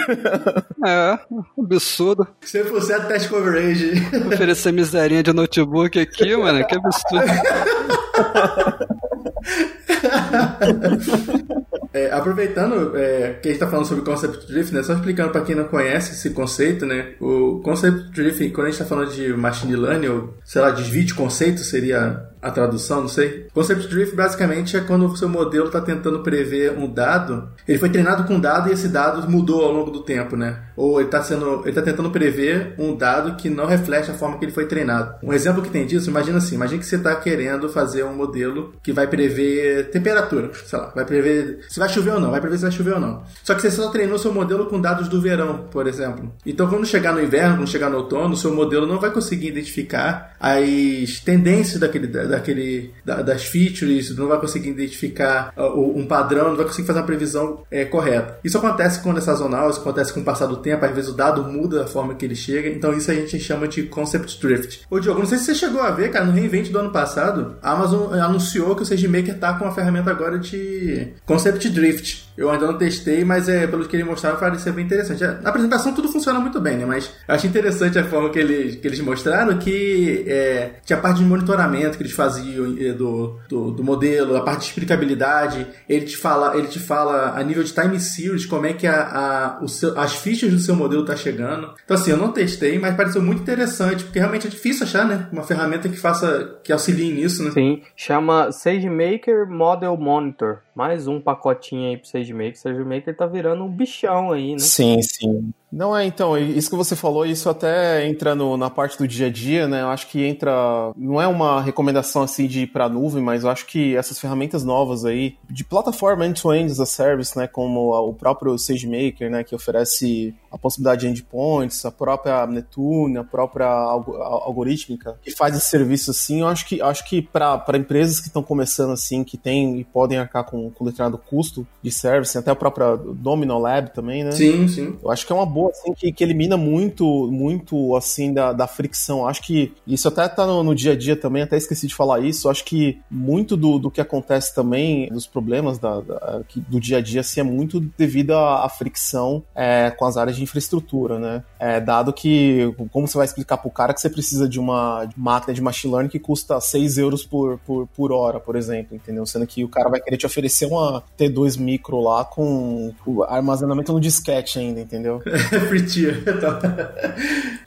Speaker 3: é, absurdo.
Speaker 2: 100% teste coverage.
Speaker 3: Oferecer miserinha de notebook aqui, mano, que absurdo.
Speaker 2: É, aproveitando é, que a gente está falando sobre Concept Drift, né, só explicando para quem não conhece esse conceito, né, o Concept Drift, quando a gente está falando de Machine Learning, ou sei lá, desvio de conceito, seria a tradução, não sei. Concept Drift basicamente é quando o seu modelo está tentando prever um dado. Ele foi treinado com um dado e esse dado mudou ao longo do tempo, né? Ou ele está sendo, ele tá tentando prever um dado que não reflete a forma que ele foi treinado. Um exemplo que tem disso, imagina assim, imagina que você está querendo fazer um modelo que vai prever temperatura, sei lá, vai prever se vai chover ou não, vai prever se vai chover ou não. Só que você só treinou seu modelo com dados do verão, por exemplo. Então quando chegar no inverno, quando chegar no outono, seu modelo não vai conseguir identificar as tendências daquele daquele, da, das features, não vai conseguir identificar uh, um padrão, não vai conseguir fazer uma previsão é, correta. Isso acontece quando é sazonal, isso acontece com o passar do tempo, às vezes o dado muda da forma que ele chega, então isso a gente chama de concept drift. Ô Diogo, não sei se você chegou a ver, cara, no reinvent do ano passado, a Amazon anunciou que o SageMaker tá com uma ferramenta agora de concept drift. Eu ainda não testei, mas é, pelo que ele mostraram, parecia bem interessante. Na apresentação tudo funciona muito bem, né? Mas eu acho interessante a forma que eles, que eles mostraram que é, tinha a parte de monitoramento que eles faziam é, do, do, do, modelo, a parte de explicabilidade. Ele te fala, ele te fala a nível de time series como é que a, a, o seu, as fichas do seu modelo tá chegando. Então assim, eu não testei, mas pareceu muito interessante, porque realmente é difícil achar, né? Uma ferramenta que faça, que auxilie nisso, né?
Speaker 5: Sim, chama SageMaker Model Monitor. Mais um pacotinho aí pro SageMaker. SageMaker tá virando um bichão aí, né?
Speaker 6: Sim, sim. Não é, então, isso que você falou, isso até entra no, na parte do dia a dia, né? Eu acho que entra. Não é uma recomendação assim de ir pra nuvem, mas eu acho que essas ferramentas novas aí, de plataforma end-to-end as a service, né? Como o próprio SageMaker, né? Que oferece a possibilidade de endpoints, a própria Netune, a própria algorítmica, que faz esse serviço assim, eu acho que, acho que para empresas que estão começando assim, que tem e podem arcar com, com determinado custo de service, até a própria Domino Lab também, né?
Speaker 2: Sim, sim.
Speaker 6: Eu acho que é uma boa, assim, que, que elimina muito, muito, assim, da, da fricção. Acho que isso até tá no, no, dia a dia também, até esqueci de falar isso. Acho que muito do, do que acontece também, dos problemas da, da do dia a dia, assim, é muito devido à, à fricção é, com as áreas de infraestrutura, né? É, dado que, como você vai explicar pro cara que você precisa de uma máquina de machine learning que custa 6 euros por, por, por hora, por exemplo, entendeu? Sendo que o cara vai querer te oferecer uma T2 micro lá com armazenamento no disquete ainda, entendeu? *laughs*
Speaker 2: Free tier.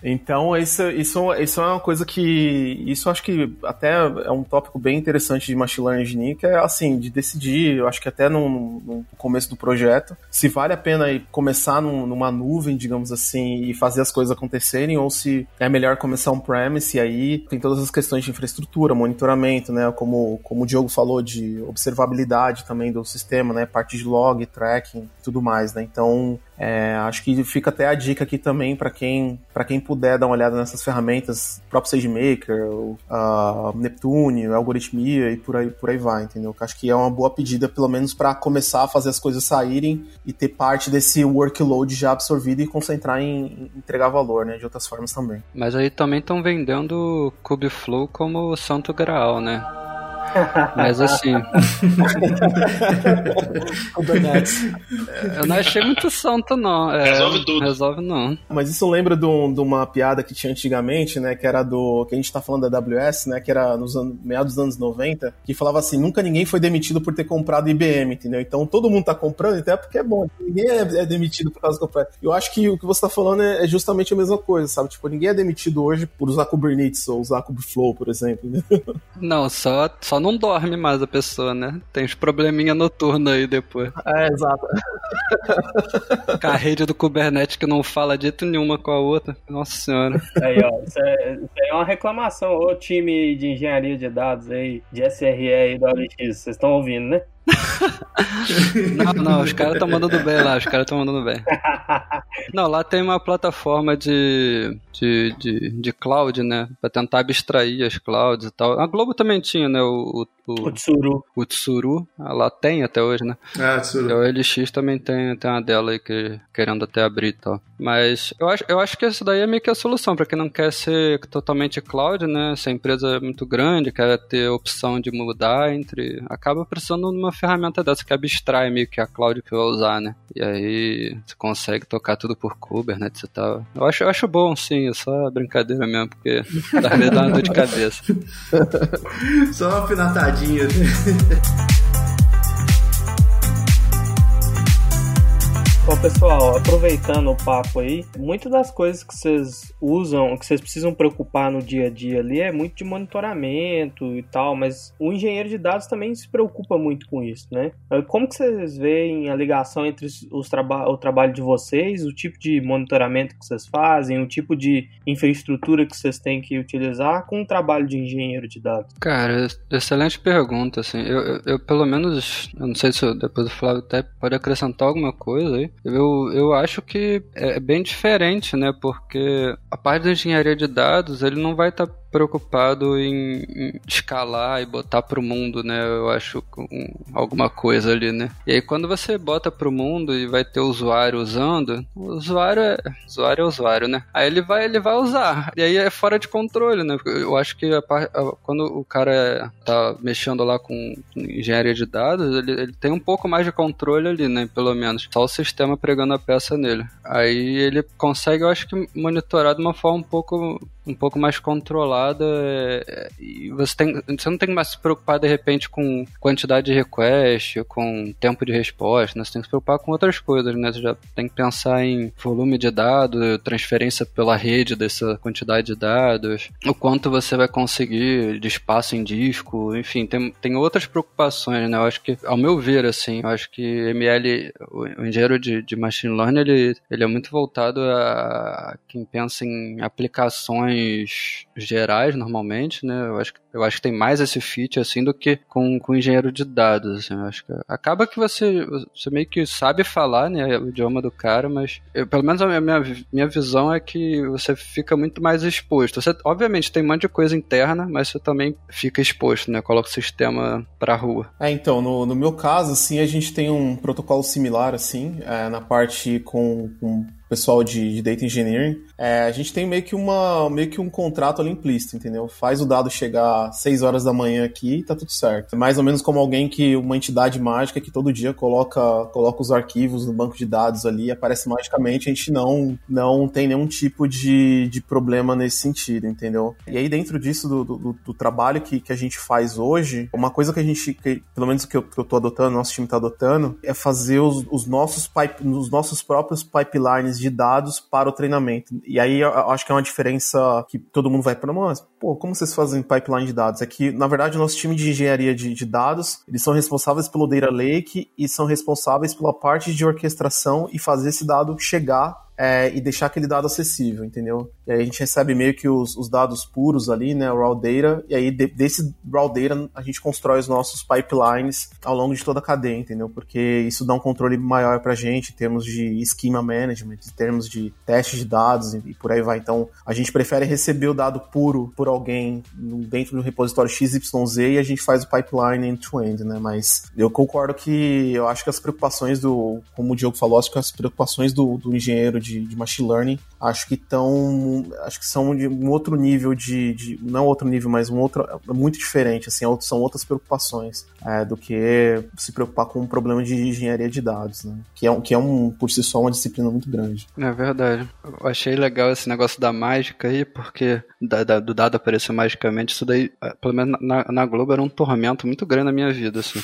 Speaker 6: então, isso, isso, isso é uma coisa que. Isso acho que até é um tópico bem interessante de Machine Learning Engineering, que é assim, de decidir, eu acho que até no, no começo do projeto, se vale a pena começar num, numa nuvem, digamos assim, e fazer as coisas acontecerem, ou se é melhor começar on-premise e aí tem todas as questões de infraestrutura, monitoramento, né? Como, como o Diogo falou, de observabilidade também do sistema, né? Parte de log, tracking tudo mais, né? Então, é, acho que fica até a dica aqui também para quem, quem puder dar uma olhada nessas ferramentas, próprio SageMaker, o uh, Neptune, o Algoritmia e por aí, por aí vai, entendeu? Acho que é uma boa pedida, pelo menos para começar a fazer as coisas saírem e ter parte desse workload já absorvido e concentrar em, em entregar valor, né? De outras formas também.
Speaker 3: Mas aí também estão vendendo o Kubeflow como santo graal, né? Mas assim. *laughs*
Speaker 6: Kubernetes.
Speaker 3: Eu não achei muito santo, não.
Speaker 4: É, resolve tudo.
Speaker 3: Resolve não.
Speaker 6: Mas isso lembra de, um, de, uma piada que tinha antigamente, né? Que era do. Que a gente tá falando da AWS, né? Que era nos anos, meados dos anos 90, que falava assim: nunca ninguém foi demitido por ter comprado IBM, entendeu? Então todo mundo tá comprando, então é porque é bom. Ninguém é, é demitido por causa do comprar. Eu acho que o que você tá falando é, é, justamente a mesma coisa, sabe? Tipo, ninguém é demitido hoje por usar Kubernetes ou usar Kubeflow, por exemplo. Né?
Speaker 3: Não, só, só não dorme mais a pessoa, né? Tem uns probleminha noturno aí depois.
Speaker 6: É, exato.
Speaker 3: Com a rede do Kubernetes que não fala dito nenhuma com a outra. Nossa senhora.
Speaker 5: Aí, ó, isso é, isso é uma reclamação. Ô time de engenharia de dados aí, de SRE aí do OLX, vocês estão ouvindo, né?
Speaker 3: Não, não, os caras estão mandando bem lá, os caras estão mandando bem. Não, lá tem uma plataforma de, de, de, de cloud, né? Pra tentar abstrair as clouds e tal. A Globo também tinha, né? O, o,
Speaker 5: O Tsuru.
Speaker 3: o Tsuru. Lá tem até hoje, né?
Speaker 2: Ah,
Speaker 3: E
Speaker 2: Tsuru.
Speaker 3: o LX também tem, tem uma dela aí que, querendo até abrir e tal. Mas eu acho, eu acho que isso daí é meio que a solução pra quem não quer ser totalmente cloud, né? Se a empresa é muito grande, quer ter opção de mudar entre. Acaba precisando de uma ferramenta dessa que abstrai meio que a cloud que vai usar, né? E aí você consegue tocar tudo por Kubernetes e tal. Eu acho, eu acho bom, sim, é só brincadeira mesmo, porque dá uma dor de cabeça. *laughs*
Speaker 2: Só uma pinatadinha.
Speaker 5: Bom, pessoal, aproveitando o papo aí, muitas das coisas que vocês usam, que vocês precisam preocupar no dia a dia ali é muito de monitoramento e tal, mas o engenheiro de dados também se preocupa muito com isso, né? Como que vocês veem a ligação entre os traba o trabalho de vocês, o tipo de monitoramento que vocês fazem, o tipo de infraestrutura que vocês têm que utilizar com o trabalho de engenheiro de dados?
Speaker 3: Cara, excelente pergunta, assim. Eu, eu, eu, pelo menos, eu não sei se depois o Flávio até pode acrescentar alguma coisa aí. Eu, eu acho que é bem diferente, né? Porque a parte da engenharia de dados, ele não vai estar tá preocupado em, em, escalar e botar pro mundo, né? Eu acho com alguma coisa ali, né? E aí quando você bota pro mundo e vai ter o usuário usando, o usuário é usuário é usuário, né? Aí ele vai ele vai usar. E aí é fora de controle, né? Eu acho que a, a, quando o cara tá mexendo lá com engenharia de dados, ele, ele tem um pouco mais de controle ali, né? Pelo menos. Só o sistema pregando a peça nele. Aí ele consegue, eu acho que monitorar de uma forma um pouco um pouco mais controlada é, e você, tem, você não tem que mais se preocupar de repente com quantidade de request, com tempo de resposta, né? você tem que se preocupar com outras coisas, né? Você já tem que pensar em volume de dados, transferência pela rede dessa quantidade de dados, o quanto você vai conseguir de espaço em disco, enfim, tem, tem outras preocupações, né? Eu acho que, ao meu ver, assim, eu acho que ML, o engenheiro de, de machine learning, ele, ele é muito voltado a quem pensa em aplicações gerais normalmente, né? Eu acho, eu acho que tem mais esse fit assim do que com, com engenheiro de dados. Assim, eu acho que acaba que você, você meio que sabe falar né, o idioma do cara, mas eu, pelo menos a minha, minha visão é que você fica muito mais exposto. Você, obviamente, tem um monte de coisa interna, mas você também fica exposto, né? Coloca o sistema pra rua.
Speaker 6: É, então, no, no meu caso, assim, a gente tem um protocolo similar, assim, é, na parte com, com pessoal de, de data engineering, é, a gente tem meio que, uma, meio que um contrato ali implícito, entendeu? Faz o dado chegar às 6 horas da manhã aqui e tá tudo certo. É mais ou menos como alguém que, uma entidade mágica que todo dia coloca, coloca os arquivos no banco de dados ali e aparece magicamente, a gente não, não tem nenhum tipo de, de problema nesse sentido, entendeu? E aí dentro disso, do, do, do trabalho que, que a gente faz hoje, uma coisa que a gente, que, pelo menos que eu, que eu tô adotando, nosso time tá adotando, é fazer os, os, nossos, pipe, os nossos próprios pipelines de dados para o treinamento. E aí eu acho que é uma diferença que todo mundo vai para, mas, pô, como vocês fazem pipeline de dados? É que, na verdade, o nosso time de engenharia de, de dados, eles são responsáveis pelo Data Lake e são responsáveis pela parte de orquestração e fazer esse dado chegar é, e deixar aquele dado acessível, entendeu? E aí a gente recebe meio que os, os dados puros ali, né, o raw data, e aí de, desse raw data a gente constrói os nossos pipelines ao longo de toda a cadeia, entendeu? Porque isso dá um controle maior pra gente em termos de schema management, em termos de teste de dados e, e por aí vai. Então, a gente prefere receber o dado puro por alguém dentro do repositório XYZ e a gente faz o pipeline end-to-end, né? Mas eu concordo que eu acho que as preocupações do, como o Diogo falou, acho que as preocupações do, do engenheiro de, de machine learning, acho que estão, acho que são de um outro nível de, de, não outro nível, mas um outro, muito diferente, assim, são outras preocupações é, do que se preocupar com um problema de engenharia de dados, né? Que é, um, que é um, por si só, uma disciplina muito grande.
Speaker 3: É verdade. Eu achei legal esse negócio da mágica aí, porque da, da, do dado aparecer magicamente, isso daí, pelo menos na, na Globo, era um tormento muito grande na minha vida, assim.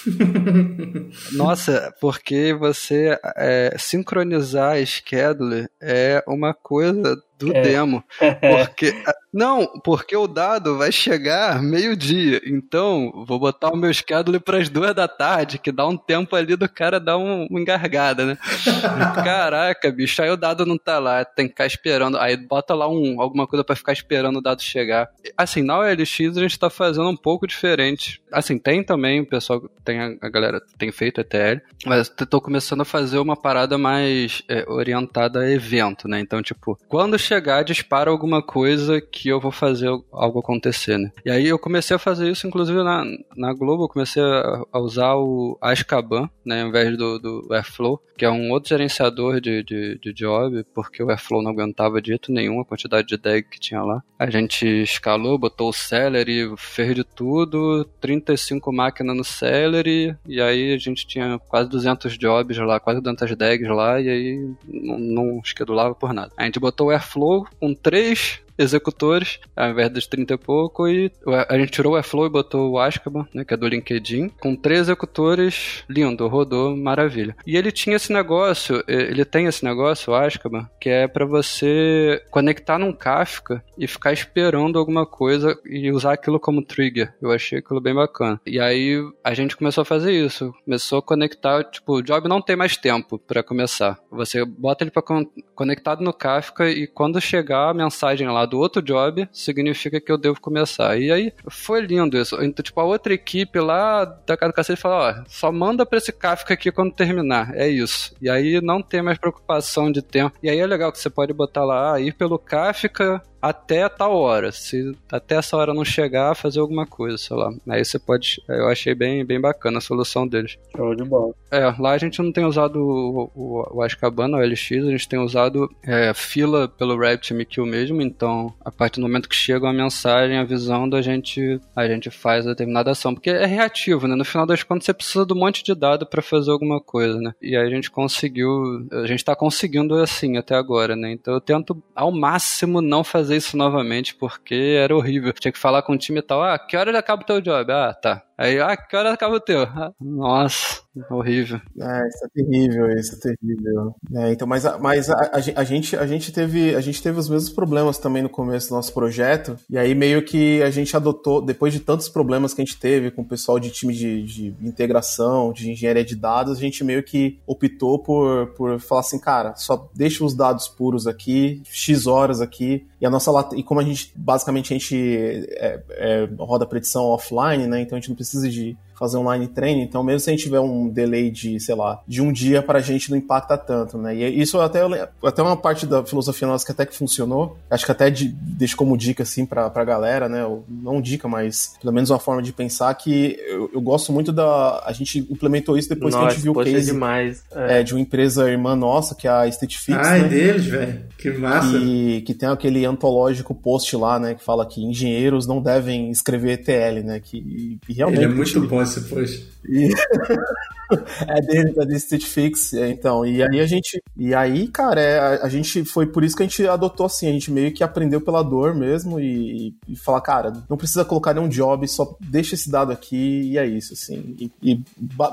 Speaker 3: *laughs* Nossa, porque você é, sincronizar a schedule é uma coisa do é. demo. *laughs* Porque. Não, porque o dado vai chegar meio-dia. Então, vou botar o meu schedule para as duas da tarde, que dá um tempo ali do cara dar um, uma engargada, né? *laughs* Caraca, bicho, aí o dado não tá lá, tem que ficar esperando. Aí bota lá um, alguma coisa para ficar esperando o dado chegar. Assim, na OLX a gente tá fazendo um pouco diferente. Assim, tem também, o pessoal, tem a, a galera tem feito ETL, mas tô começando a fazer uma parada mais é, orientada a evento, né? Então, tipo, quando chegar, dispara alguma coisa que eu vou fazer algo acontecer, né? E aí eu comecei a fazer isso, inclusive na, na Globo, eu comecei a, a usar o Azkaban, né, ao invés do, do Airflow, que é um outro gerenciador de, de, de job, porque o Airflow não aguentava dito nenhum a quantidade de DAG que tinha lá. A gente escalou, botou o Celery, fez de tudo, 35 máquinas no Celery, e aí a gente tinha quase 200 jobs lá, quase 200 DAGs lá, e aí não, não esquedulava por nada. A gente botou o Airflow com três executores, ao invés dos 30 e pouco, e a gente tirou o Airflow e botou o Azkaban, né, que é do LinkedIn, com três executores, lindo, rodou, maravilha. E ele tinha esse negócio, ele tem esse negócio, o Azkaban, que é para você conectar num Kafka e ficar esperando alguma coisa e usar aquilo como trigger. Eu achei aquilo bem bacana. E aí a gente começou a fazer isso, começou a conectar, tipo, o job não tem mais tempo para começar. Você bota ele para con conectado no Kafka e quando chegar a mensagem lá do outro job, significa que eu devo começar. E aí foi lindo isso. Então, tipo, a outra equipe lá da casa do cacete falou: ó, só manda pra esse Kafka aqui quando terminar. É isso. E aí não tem mais preocupação de tempo. E aí é legal que você pode botar lá, ah, ir pelo Kafka até tal hora. Se até essa hora não chegar, fazer alguma coisa, sei lá. Aí você pode. Eu achei bem, bem bacana a solução deles.
Speaker 5: Show de bola.
Speaker 3: É, lá a gente não tem usado o, o, o o LX, a gente tem usado é, fila pelo RabbitMQ mesmo, então a partir do momento que chega uma mensagem avisando, a gente, a gente faz a determinada ação. Porque é reativo, né? No final das contas, você precisa de um monte de dado para fazer alguma coisa, né? E aí a gente conseguiu. A gente tá conseguindo assim até agora, né? Então eu tento ao máximo não fazer isso novamente porque era horrível. Tinha que falar com o time e tal. Ah, que hora acaba o teu job? Ah, tá. Aí, ah, que hora acaba o teu? Ah, nossa, horrível.
Speaker 6: É, isso é terrível, isso é terrível. É, então, mas, mas a, a, a, gente, a, gente teve, a gente teve os mesmos problemas também no começo do nosso projeto, e aí meio que a gente adotou, depois de tantos problemas que a gente teve com o pessoal de time de, de integração, de engenharia de dados, a gente meio que optou por, por falar assim, cara, só deixa os dados puros aqui, X horas aqui, e a nossa e como a gente, basicamente, a gente é, é, roda predição offline, né, então a gente não precisa precisa de fazer online training, então mesmo se a gente tiver um delay de, sei lá, de um dia para a gente não impacta tanto, né? E isso até, até uma parte da filosofia nossa que até que funcionou, acho que até de, deixo como dica, assim, pra, pra galera, né? Não dica, mas pelo menos uma forma de pensar que eu, eu gosto muito da... A gente implementou isso depois nossa, que a gente viu o case
Speaker 5: demais.
Speaker 6: É. É, de uma empresa irmã nossa, que é a State Fix,
Speaker 2: Ai, né? deles, velho. Que massa.
Speaker 6: Que, que tem aquele antológico post lá, né? Que fala que engenheiros não devem escrever ETL, né? Que, que realmente...
Speaker 2: Ele é muito bom esse post.
Speaker 6: E... *laughs* é dele, é de Stitch Fix, é, então. E aí a gente. E aí, cara, é, a, gente. Foi por isso que a gente adotou assim. A gente meio que aprendeu pela dor mesmo e, e falar, cara, não precisa colocar nenhum job, só deixa esse dado aqui e é isso, assim. E, e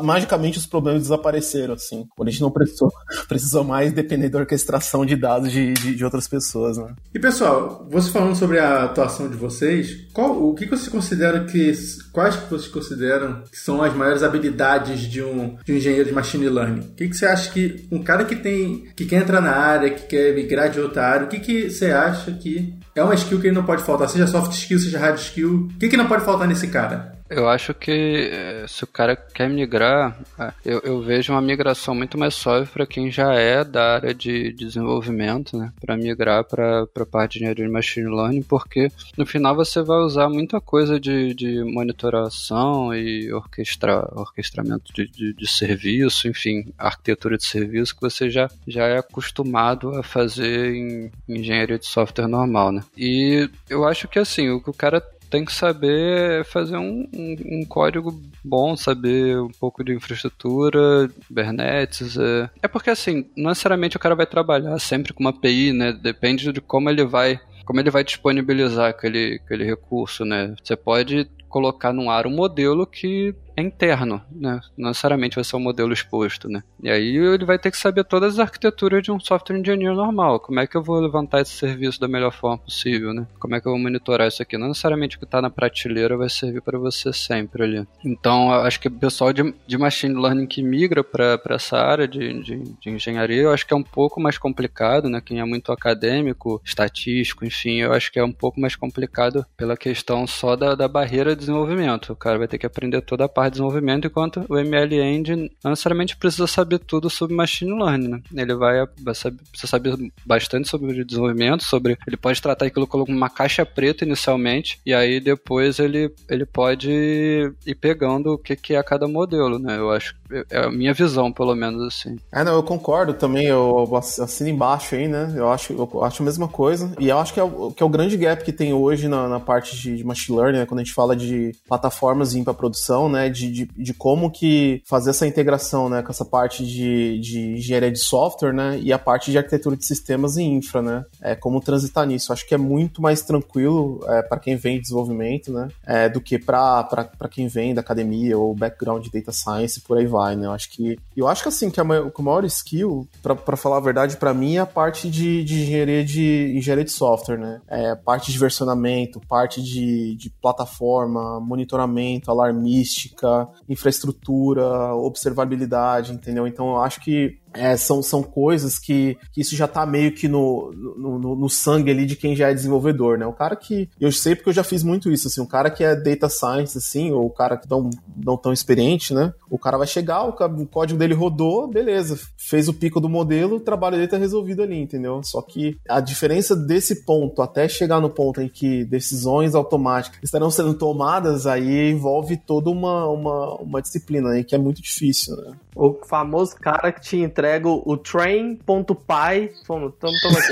Speaker 6: magicamente os problemas desapareceram, assim. Quando a gente não precisou, *laughs* precisou mais depender da orquestração de dados de, de, de, outras pessoas, né?
Speaker 2: E pessoal, você falando sobre a atuação de vocês, qual, o que vocês consideram que. Quais que vocês consideram que são as maiores habilidades de um, de um engenheiro de machine learning? O que, que você acha que um cara que tem que quer entrar na área, que quer migrar de outra área, o que, que você acha que é uma skill que ele não pode faltar, seja soft skill, seja hard skill? O que, que não pode faltar nesse cara?
Speaker 3: Eu acho que eh, se o cara quer migrar, é, eu, eu vejo uma migração muito mais suave para quem já é da área de desenvolvimento, né? Para migrar para a parte de engenharia de machine learning, porque no final você vai usar muita coisa de, de monitoração e orquestra, orquestramento de, de, de serviço, enfim, arquitetura de serviço que você já, já é acostumado a fazer em, em engenharia de software normal, né? E eu acho que assim, o que o cara tem que saber fazer um, um, um, código bom, saber um pouco de infraestrutura, Kubernetes. É... é porque assim, não necessariamente o cara vai trabalhar sempre com uma API, né? Depende de como ele vai como ele vai disponibilizar aquele, aquele recurso, né? Você pode colocar no ar um modelo que é interno, né? Não necessariamente vai ser um modelo exposto, né? E aí ele vai ter que saber todas as arquiteturas de um software engineer normal. Como é que eu vou levantar esse serviço da melhor forma possível, né? Como é que eu vou monitorar isso aqui? Não necessariamente o que está na prateleira vai servir para você sempre ali. Então, acho que o pessoal de, de machine learning que migra para essa área de, de, de, engenharia, eu acho que é um pouco mais complicado, né? Quem é muito acadêmico, estatístico, enfim, eu acho que é um pouco mais complicado pela questão só da, da barreira de desenvolvimento. O cara vai ter que aprender toda a parte de desenvolvimento, enquanto o ML Engine não necessariamente precisa saber tudo sobre machine learning, né? Ele vai, vai saber, precisa saber bastante sobre desenvolvimento, sobre ele pode tratar aquilo como uma caixa preta inicialmente, e aí depois ele, ele pode ir pegando o que, que é cada modelo, né? Eu acho é a minha visão, pelo menos assim.
Speaker 6: É, não, eu concordo também, eu assino embaixo aí, né? Eu acho, eu acho a mesma coisa. E eu acho que é, o, que é o grande gap que tem hoje na, na parte de, de machine learning, né? quando a gente fala de plataformas para produção, né? De, de, de, como que fazer essa integração, né? Com essa parte de, de engenharia de software, né? E a parte de arquitetura de sistemas e infra, né? É como transitar nisso. Acho que é muito mais tranquilo é, para quem vem de desenvolvimento, né? É, do que para quem vem da academia ou background de data science, por aí vai né? Eu acho que. Eu acho que assim, que, a, que o maior skill, para falar a verdade, para mim, é a parte de, de, engenharia de engenharia de software, né? É parte de versionamento, parte de, de plataforma, monitoramento, alarmística, infraestrutura, observabilidade, entendeu? Então eu acho que é, são, são coisas que, que isso já tá meio que no, no, no, sangue ali de quem já é desenvolvedor, né? O cara que. Eu sei porque eu já fiz muito isso, assim, o cara que é data science, assim, ou o cara que não, não tão experiente, né? O cara vai chegar, o, o código dele rodou, beleza, fez o pico do modelo, o trabalho dele tá resolvido ali, entendeu? Só que a diferença desse ponto até chegar no ponto em que decisões automáticas estarão sendo tomadas, aí envolve toda uma, uma, uma disciplina aí que é muito difícil, né?
Speaker 5: O famoso cara que te entrega entrego o train.py.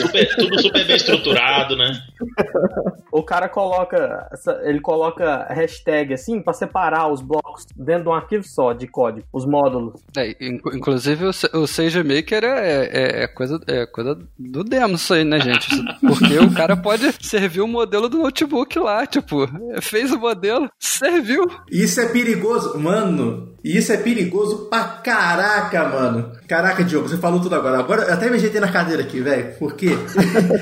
Speaker 4: Super, tudo super bem estruturado, né? *laughs*
Speaker 5: o cara coloca. Ele coloca hashtag assim para separar os blocos dentro de um arquivo só de código, os módulos.
Speaker 3: É, inclusive o, o SageMaker é, é, é, coisa, é coisa do demo isso aí, né, gente? Porque o cara pode servir o modelo do notebook lá, tipo, fez o modelo, serviu.
Speaker 2: Isso é perigoso, mano. E isso é perigoso pra caraca, mano. Caraca, Diogo, você falou tudo agora. Agora eu até me ajeitei na cadeira aqui, velho. Por quê?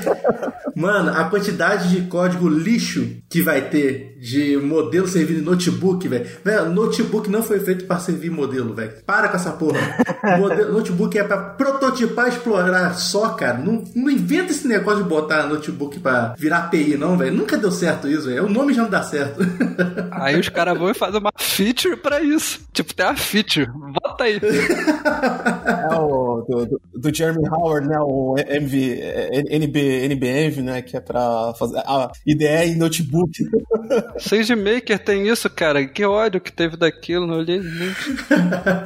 Speaker 2: *laughs* mano, a quantidade de código lixo que vai ter de modelo servindo notebook, velho. Notebook não foi feito para servir modelo, velho. Para com essa porra. *laughs* Modelo, notebook é para prototipar, explorar só, cara. Não, não inventa esse negócio de botar notebook para virar API, não, velho. Nunca deu certo isso, velho. O nome já não dá certo. *laughs*
Speaker 3: Aí os caras vão e fazem uma feature para isso. Tipo, tem uma feature. Bota aí.
Speaker 6: É o do, do, do, Jeremy Howard, né? O MV, NB, NBM, né? Que é pra fazer a IDE em notebook. *laughs*
Speaker 3: SageMaker tem isso, cara. Que ódio que teve daquilo, não olhei.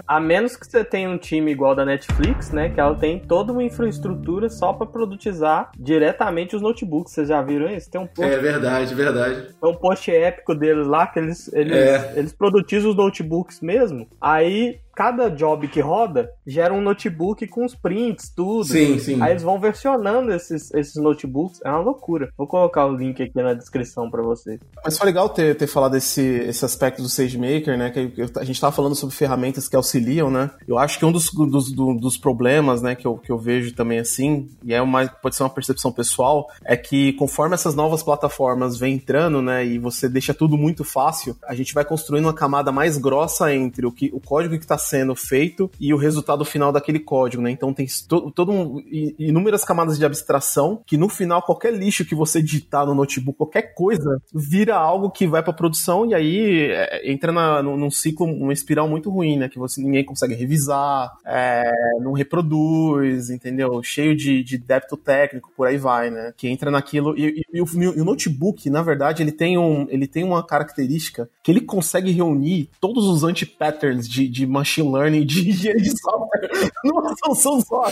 Speaker 5: A menos que você tenha um time igual da Netflix, né? Que ela tem toda uma infraestrutura só pra produtizar diretamente os notebooks. Vocês já viram isso? Tem um
Speaker 2: post... É verdade, verdade.
Speaker 5: Tem um post épico deles lá que eles, eles, é. eles produtizam os notebooks mesmo mesmo. Aí cada job que roda gera um notebook com os prints, tudo.
Speaker 2: Sim, sim.
Speaker 5: Aí eles vão versionando esses, esses notebooks. É uma loucura. Vou colocar o link aqui na descrição para vocês.
Speaker 6: Mas foi legal ter, ter falado esse, esse aspecto do SageMaker, né? Que a gente tava falando sobre ferramentas que auxiliam, né? Eu acho que um dos, dos, dos problemas, né, que eu, que eu vejo também assim, e é uma, pode ser uma percepção pessoal, é que conforme essas novas plataformas vêm entrando, né, e você deixa tudo muito fácil, a gente vai construindo uma camada mais grossa entre o, que, o código que está sendo feito e o resultado final daquele código, né? Então tem todo, todo um, inúmeras camadas de abstração que no final qualquer lixo que você digitar no notebook, qualquer coisa, vira algo que vai para produção e aí é, entra na, num ciclo, uma espiral muito ruim, né? Que você ninguém consegue revisar, é, não reproduz, entendeu? Cheio de, de débito técnico, por aí vai, né? Que entra naquilo. E, e, e, o, e, o, notebook, na verdade, ele tem, um, ele tem uma característica que ele consegue reunir todos os anti-patterns de, de machine machine learning, de *laughs* engenharia de software numa solução só.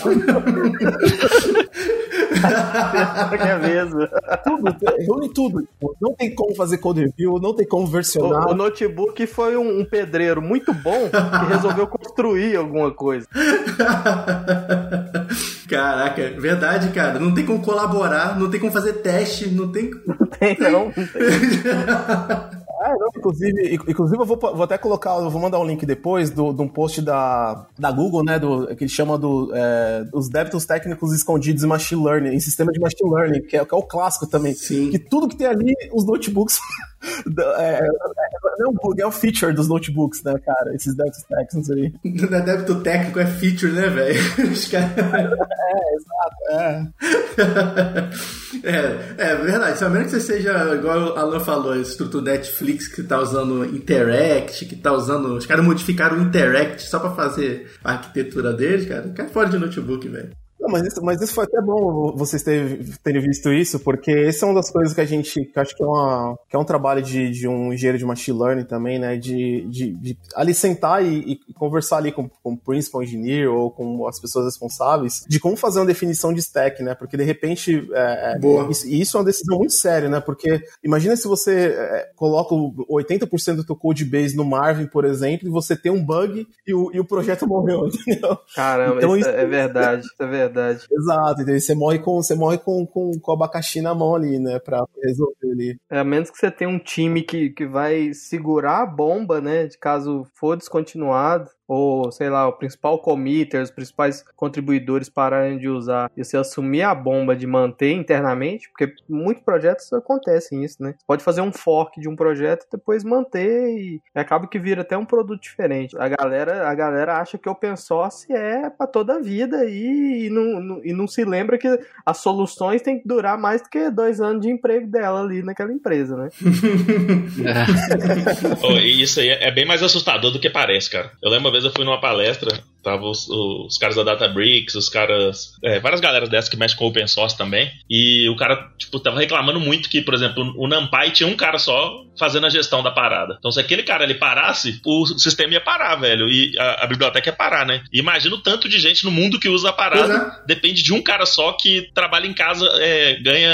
Speaker 5: é mesmo.
Speaker 6: Tudo, reúne tudo. Não tem como fazer code review, não tem como versionar.
Speaker 5: O, o notebook foi um, um, pedreiro muito bom que resolveu construir alguma coisa.
Speaker 2: Caraca, verdade, cara. Não tem como colaborar, não tem como fazer teste, não tem.
Speaker 5: Não tem, não. não *laughs* tem.
Speaker 6: É, não, inclusive, inclusive eu vou, vou até colocar, eu vou mandar um link depois do, de um post da, da Google, né, do, que ele chama do, é, os débitos técnicos escondidos em machine learning, em sistema de machine learning, que é, que é o clássico também.
Speaker 2: Sim.
Speaker 6: Que tudo que tem ali, os notebooks *laughs* É, é, não é um bug, é um feature dos notebooks, né, cara? Esses débitos técnicos aí.
Speaker 2: É débito técnico, é feature, né, velho? *laughs*
Speaker 6: É, exato,
Speaker 2: é. *laughs* é. É, verdade. A menos que você seja, igual o Alan falou, estrutura Netflix que tá usando Interact, que tá usando. Os caras modificaram o Interact só pra fazer a arquitetura deles, cara. Cai fora de notebook, velho.
Speaker 6: Não, mas, isso, mas isso foi até bom vocês terem, terem visto isso, porque essa é uma das coisas que a gente, que acho que é, uma, que é um trabalho de, de um engenheiro de machine learning também, né, de, de, de ali sentar e, e, conversar ali com, com o principal engineer ou com as pessoas responsáveis de como fazer uma definição de stack, né, porque de repente, é,
Speaker 2: Boa.
Speaker 6: Isso, e isso é uma decisão muito séria, né, porque imagina se você é, coloca 80% do teu code base no Marvin, por exemplo, e você tem um bug e o, e o projeto *laughs* morreu, entendeu?
Speaker 5: Caramba,
Speaker 6: Então
Speaker 5: isso
Speaker 6: isso-
Speaker 5: é verdade, isso é verdade.
Speaker 6: Exato, entendeu? Você morre com você morre com, com, com o abacaxi na mão ali, né? Pra resolver ali.
Speaker 5: É, a menos que você tenha um time que, que vai segurar a bomba, né? De caso for descontinuado. Ou, sei lá, o principal committer, os principais contribuidores pararem de usar e você assumir a bomba de manter internamente, porque muitos projetos acontecem isso, né? Você pode fazer um fork de um projeto e depois manter e acaba que vira até um produto diferente. A galera, a galera acha que open source é pra toda a vida e, e, não, não- e não se lembra que as soluções têm que durar mais do que dois anos de emprego dela ali naquela empresa, né? *laughs* *laughs*
Speaker 4: E isso aí é bem mais assustador do que parece, cara. Eu lembro vez eu fui numa palestra, tava os, os caras da Databricks, os caras. é, várias galeras dessas que mexem com open source também. E o cara, tipo, tava reclamando muito que, por exemplo, o NumPy tinha um cara só fazendo a gestão da parada. Então, se aquele cara ali parasse, o sistema ia parar, velho. E a, a biblioteca ia parar, né? E imagina o tanto de gente no mundo que usa a parada.
Speaker 2: Pois
Speaker 4: Depende de um cara só que trabalha em casa, é, ganha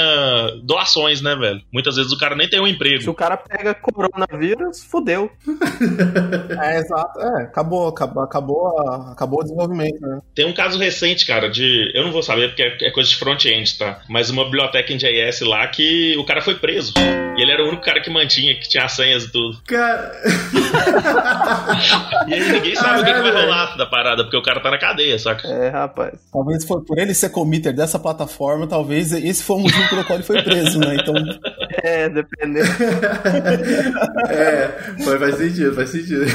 Speaker 4: doações, né, velho? Muitas vezes o cara nem tem um emprego.
Speaker 5: Se o cara pega coronavírus, fudeu. *laughs*
Speaker 6: É, exato. É, acabou, acabou, acabou, a- acabou o desenvolvimento, né?
Speaker 4: Tem um caso recente, cara, de. Eu não vou saber porque é é coisa de front-end, tá? Mas uma biblioteca em JS lá que o cara foi preso. E ele era o único cara que mantinha, que tinha as senhas e tudo.
Speaker 2: Cara. *laughs*
Speaker 4: E aí ninguém sabe o que, que vai rolar da parada, porque o cara tá na cadeia, saca?
Speaker 5: É, rapaz.
Speaker 6: Talvez for por ele ser committer dessa plataforma, talvez esse foi o motivo pelo qual ele foi preso, né? Então, *laughs*
Speaker 5: É, dependendo. *laughs*
Speaker 2: É, foi- faz sentido, faz sentido.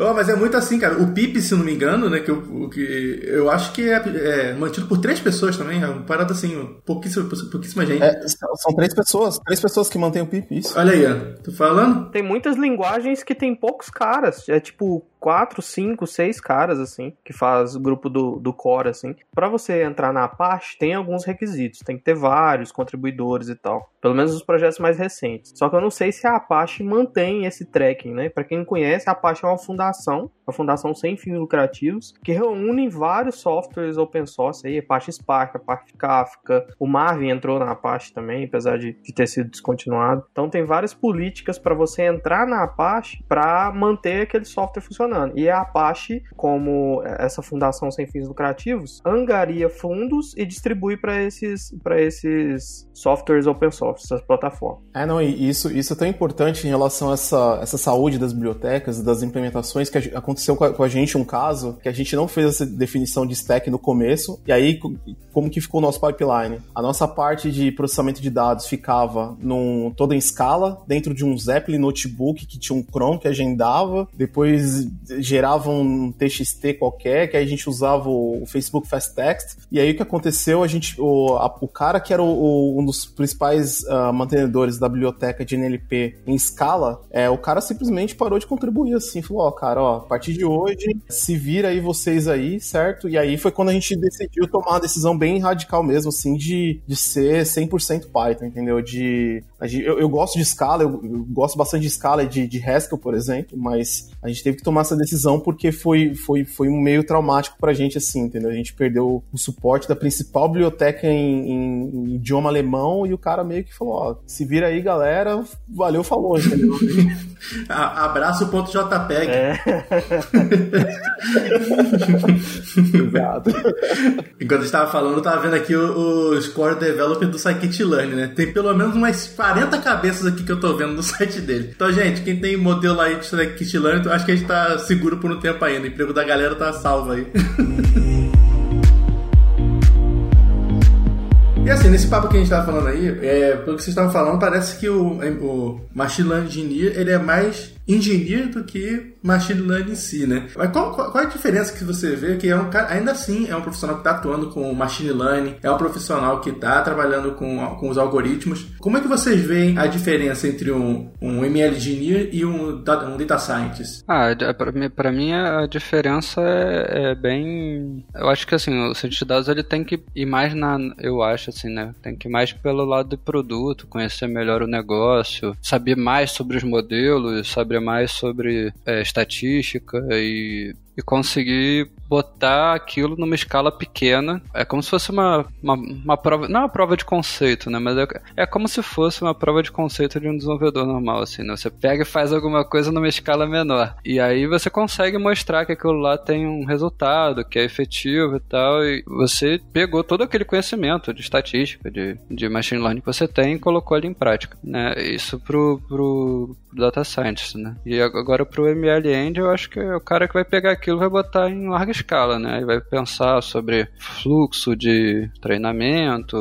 Speaker 2: Oh, mas é muito assim, cara. O PIP, se não me engano, né? Que eu, o que eu acho que é, é mantido por três pessoas também. É uma parada assim, pouquíssima, pouquíssima gente.
Speaker 6: é, são são três pessoas, três pessoas que mantêm o PIP, isso.
Speaker 2: Olha aí, ó. Tô falando?
Speaker 5: Tem muitas linguagens que tem poucos caras. É tipo quatro, cinco, seis caras, assim, que faz o grupo do, do core, assim. Pra você entrar na Apache, tem alguns requisitos. Tem que ter vários contribuidores e tal. Pelo menos os projetos mais recentes. Só que eu não sei se a Apache mantém esse tracking, né? Pra quem não conhece, a Apache é uma fundação, uma fundação sem fins lucrativos, que reúne vários softwares open source aí, Apache Spark, Apache Kafka, o Marvin entrou na Apache também, apesar de, de ter sido descontinuado. Então tem várias políticas para você entrar na Apache para manter aquele software funcionando. E a Apache, como essa fundação sem fins lucrativos, angaria fundos e distribui para esses, esses softwares open source, essas plataformas.
Speaker 6: É, não, e isso, isso é tão importante em relação a essa, essa saúde das bibliotecas, das implementações, que a- aconteceu com a, com a gente um caso que a gente não fez essa definição de stack no começo, e aí co- como que ficou o nosso pipeline? A nossa parte de processamento de dados ficava num, toda em escala, dentro de um Zeppelin notebook que tinha um Chrome que agendava, depois gerava um TXT qualquer, que aí a gente usava o Facebook Fast Text, e aí o que aconteceu, a gente, o, a- o cara que era o- o- um dos principais ah, mantenedores da biblioteca de NLP em escala, é, o cara simplesmente parou de contribuir assim, falou, ó, cara, ó, a partir de hoje, se vira aí vocês aí, certo? E aí foi quando a gente decidiu tomar uma decisão bem radical mesmo, assim, de, de ser 100% Python, entendeu? De, eu, eu gosto de escala, eu, eu gosto bastante de escala de, de Haskell, por exemplo, mas a gente teve que tomar essa decisão porque foi, foi, foi um meio traumático pra gente, assim, entendeu? A gente perdeu o suporte da principal biblioteca em, em- em idioma alemão e o cara meio que falou, ó, se vira aí, galera, valeu, falou, entendeu? *laughs*
Speaker 2: A- Abraço.jpeg.
Speaker 5: É. *laughs*
Speaker 6: Exato.
Speaker 2: Enquanto eu estava falando, eu tava vendo aqui o- os core developer do Scikit-Learn, né? Tem pelo menos umas 40 cabeças aqui que eu tô vendo no *laughs* site dele. Então, gente, quem tem modelo aí de Scikit-Learn, acho que a gente tá seguro por um tempo ainda. O emprego da galera tá salvo aí. *laughs* E assim, nesse papo que a gente tava falando aí, é, pelo que vocês estavam falando, parece que o, o Machine Learning Engineer ele é mais engineer do que Machine Learning em si, né? Mas qual, qual, é a diferença que você vê que é um cara, ainda assim é um profissional que está atuando com Machine Learning, é um profissional que está trabalhando com, com os algoritmos. Como é que vocês veem a diferença entre um, um ML Engineer e um, um Data Scientist?
Speaker 3: Ah, mim, pra mim a diferença é, é bem. Eu acho que assim, o cientista de dados ele tem que ir mais na. Eu acho assim, né? Tem que ir mais pelo lado do produto, conhecer melhor o negócio, saber mais sobre os modelos, saber mais sobre é, estatística e, e conseguir botar aquilo numa escala pequena. É como se fosse uma, uma, uma prova. Não é uma prova de conceito, né? Mas é, é como se fosse uma prova de conceito de um desenvolvedor normal, assim, né? Você pega e faz alguma coisa numa escala menor. E aí você consegue mostrar que aquilo lá tem um resultado, que é efetivo e tal. E você pegou todo aquele conhecimento de estatística, de, de machine learning que você tem e colocou ali em prática, né? Isso pro, pro, data scientist, né? E agora pro ML End eu acho que é o cara que vai pegar aquilo vai botar em larga escala, né? E vai pensar sobre fluxo de treinamento,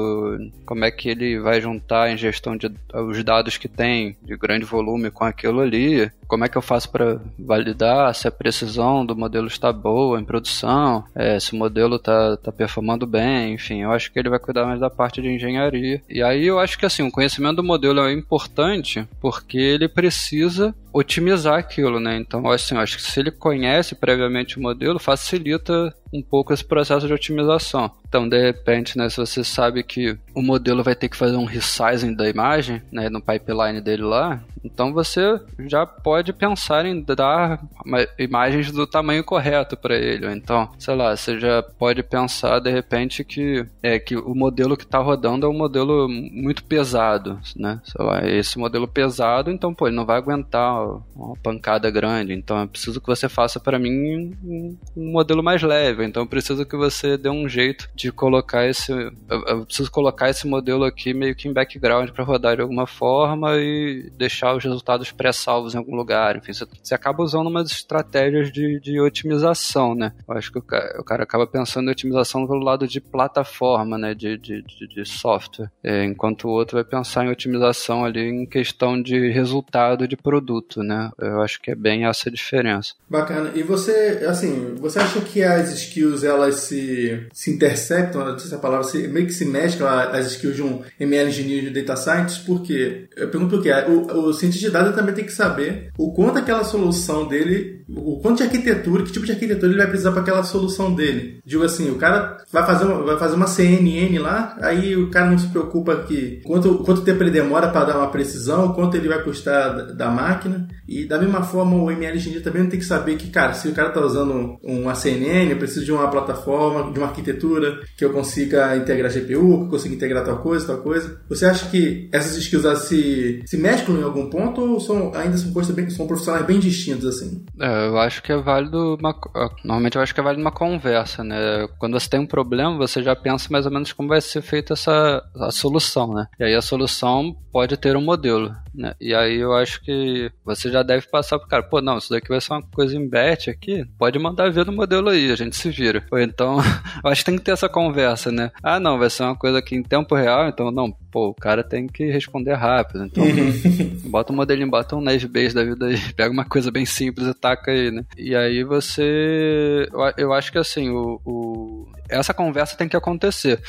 Speaker 3: como é que ele vai juntar a ingestão de os dados que tem de grande volume com aquilo ali, como é que eu faço para validar se a precisão do modelo está boa em produção, é, se o modelo está tá performando bem, enfim, eu acho que ele vai cuidar mais da parte de engenharia. E aí eu acho que assim, o conhecimento do modelo é importante porque ele precisa otimizar aquilo, né? Então, assim, eu acho que se ele conhece previamente o modelo, facilita um pouco esse processo de otimização. Então, de repente, né, se você sabe que o modelo vai ter que fazer um resizing da imagem, né, no pipeline dele lá, então você já pode pensar em dar ma- imagens do tamanho correto para ele. Então, sei lá, você já pode pensar de repente que é que o modelo que está rodando é um modelo muito pesado, né? Sei lá, esse modelo pesado, então pô, ele não vai aguentar uma pancada grande. Então, eu preciso que você faça para mim um modelo mais leve. Então, eu preciso que você dê um jeito de colocar esse, eu, preciso colocar esse modelo aqui meio que em background para rodar de alguma forma e deixar os resultados pré-salvos em algum lugar. Enfim, você, você acaba usando umas estratégias de, de otimização, né? Eu acho que o cara, o cara acaba pensando em otimização pelo lado de plataforma, né? De, de, de, de software. É, enquanto o outro vai pensar em otimização ali em questão de resultado de produto, né? Eu acho que é bem essa a diferença.
Speaker 2: Bacana. E você, assim, você acha que as skills elas se, se intersectam, não sei se a palavra se, meio que se mesclam as skills de um ML engineer de data scientist? Por quê? Eu pergunto por quê. O, o cientista de dados também tem que saber o quanto aquela solução dele, o quanto de arquitetura, que tipo de arquitetura ele vai precisar para aquela solução dele. Digo assim, o cara vai fazer uma, vai fazer uma CNN lá, aí o cara não se preocupa que quanto, quanto tempo ele demora para dar uma precisão, quanto ele vai custar da, da máquina. E da mesma forma, o ML engineer também tem que saber que, cara, se o cara tá usando uma CNN, eu preciso de uma plataforma, de uma arquitetura que eu consiga integrar GPU, que eu consiga integrar tal coisa, tal coisa. Você acha que essas skills se, se mesclam em algum ponto ou são, ainda são coisas bem, são profissionais bem distintos assim?
Speaker 3: É, eu acho que é válido uma, normalmente eu acho que é válido uma conversa, né? Quando você tem um problema, você já pensa mais ou menos como vai ser feita essa a solução, né? E aí a solução pode ter um modelo, né? E aí eu acho que você já deve passar pro cara, pô, não, isso daqui vai ser uma coisa em batch aqui, pode mandar ver no modelo aí, a gente se vira. Ou então, *laughs* eu acho que tem que ter essa conversa, né? Ah, não, vai ser uma coisa aqui em tempo real, então não, pô, o cara tem que responder rápido. Então, *laughs* bota um modelinho, bota um Naive Base da vida aí, *laughs* pega uma coisa bem simples e taca aí, né? E aí você. Eu, acho que assim, o, o, essa conversa tem que acontecer.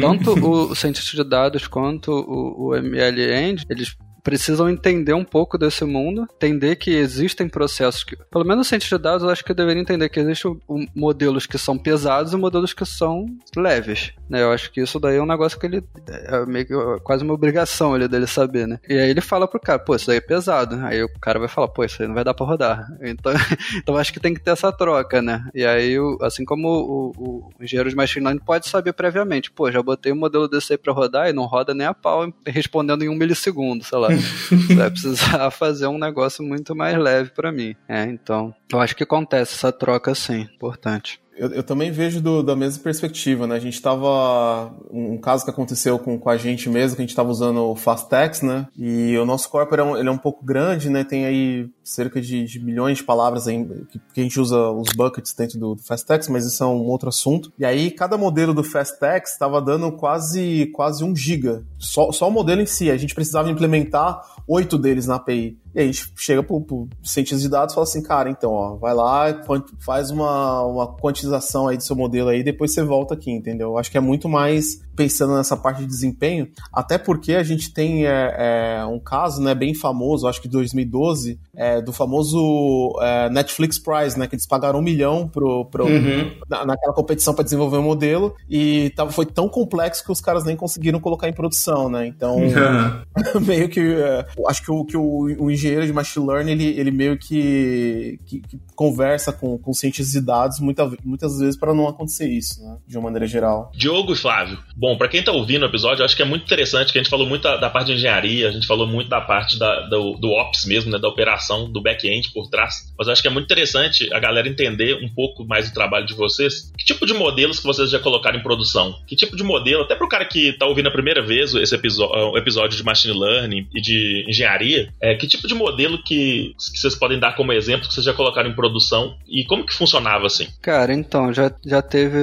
Speaker 3: Tanto o, cientista de dados quanto o, o ML-End, eles precisam entender um pouco desse mundo, entender que existem processos que, pelo menos o cientista de dados, eu acho que deveria entender que existem modelos que são pesados e modelos que são leves, né? Eu acho que isso daí é um negócio que ele é meio que é quase uma obrigação ele dele saber, né? E aí ele fala pro cara, pô, isso daí é pesado. Aí o cara vai falar, pô, isso aí não vai dar pra rodar. *laughs* Então, *laughs* então acho que tem que ter essa troca, né? E aí, assim como o, o, o engenheiro de machine learning pode saber previamente, pô, já botei um modelo desse aí pra rodar e não roda nem a pau respondendo em um milissegundo, sei lá. *laughs* Vai precisar fazer um negócio muito mais leve para mim. É, então, eu acho que acontece essa troca sim, importante.
Speaker 6: Eu, eu, também vejo do, da mesma perspectiva, né? A gente tava. Um caso que aconteceu com, com a gente mesmo, que a gente tava usando o Fastex, né? E o nosso corpo é um, ele é um pouco grande, né? Tem aí cerca de, de milhões de palavras aí, que, que, a gente usa os buckets dentro do, do Fastex, mas isso é um outro assunto. E aí, cada modelo do Fastex estava dando quase, quase um giga. Só, só o modelo em si. A gente precisava implementar oito deles na API. E aí a gente chega pro, pro cientista de dados e fala assim, cara, então, ó, vai lá, faz uma, uma quantização aí do seu modelo aí, depois você volta aqui, entendeu? Acho que é muito mais pensando nessa parte de desempenho, até porque a gente tem é, é, um caso, né, bem famoso, acho que 2012, é, do famoso é, Netflix Prize, né, que eles pagaram um milhão pro, pro uhum. na, naquela competição para desenvolver um modelo e tava, foi tão complexo que os caras nem conseguiram colocar em produção, né? Então, uhum. *laughs* meio que é, acho que o, que o, o engenheiro de machine learning ele, ele meio que, que, que conversa com, com cientistas de dados muita, muitas vezes para não acontecer isso, né? De uma maneira geral.
Speaker 4: Diogo e Flávio, bom, para quem tá ouvindo o episódio, eu acho que é muito interessante que a gente falou muito da, da parte de engenharia, a gente falou muito da parte da, do, do Ops mesmo, né? Da operação, do back-end por trás. Mas eu acho que é muito interessante a galera entender um pouco mais do trabalho de vocês. Que tipo de modelos que vocês já colocaram em produção? Que tipo de modelo, até pro cara que tá ouvindo a primeira vez esse episódio, episódio de machine learning e de engenharia, é, que tipo de modelo que, que vocês podem dar como exemplo que vocês já colocaram em produção e como que funcionava assim?
Speaker 3: Cara, então, já, já teve,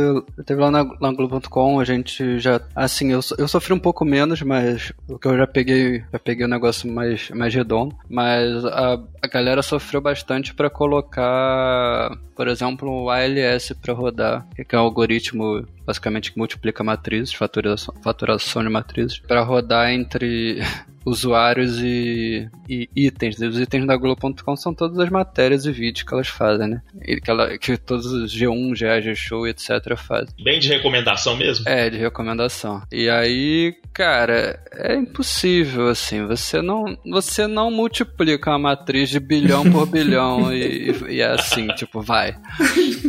Speaker 3: teve lá na, na Globo.com, a gente já, assim, eu, eu sofri um pouco menos, mas o que eu já peguei, já peguei um negócio mais, mais redondo, mas a, a galera sofreu bastante para colocar, por exemplo, o ALS para rodar, que é um algoritmo basicamente que multiplica matrizes, faturação, faturação de matrizes, para rodar entre *laughs* usuários e, e itens. Os itens da Globo.com são todas as matérias e vídeos que elas fazem, né? E que, ela, que todos os G1, GA, G-Show, etc. fazem.
Speaker 4: Bem de recomendação mesmo?
Speaker 3: É, de recomendação. E aí, cara, é impossível, assim. Você não, você não multiplica uma matriz de bilhão por bilhão *laughs* e, e, é assim, tipo, vai.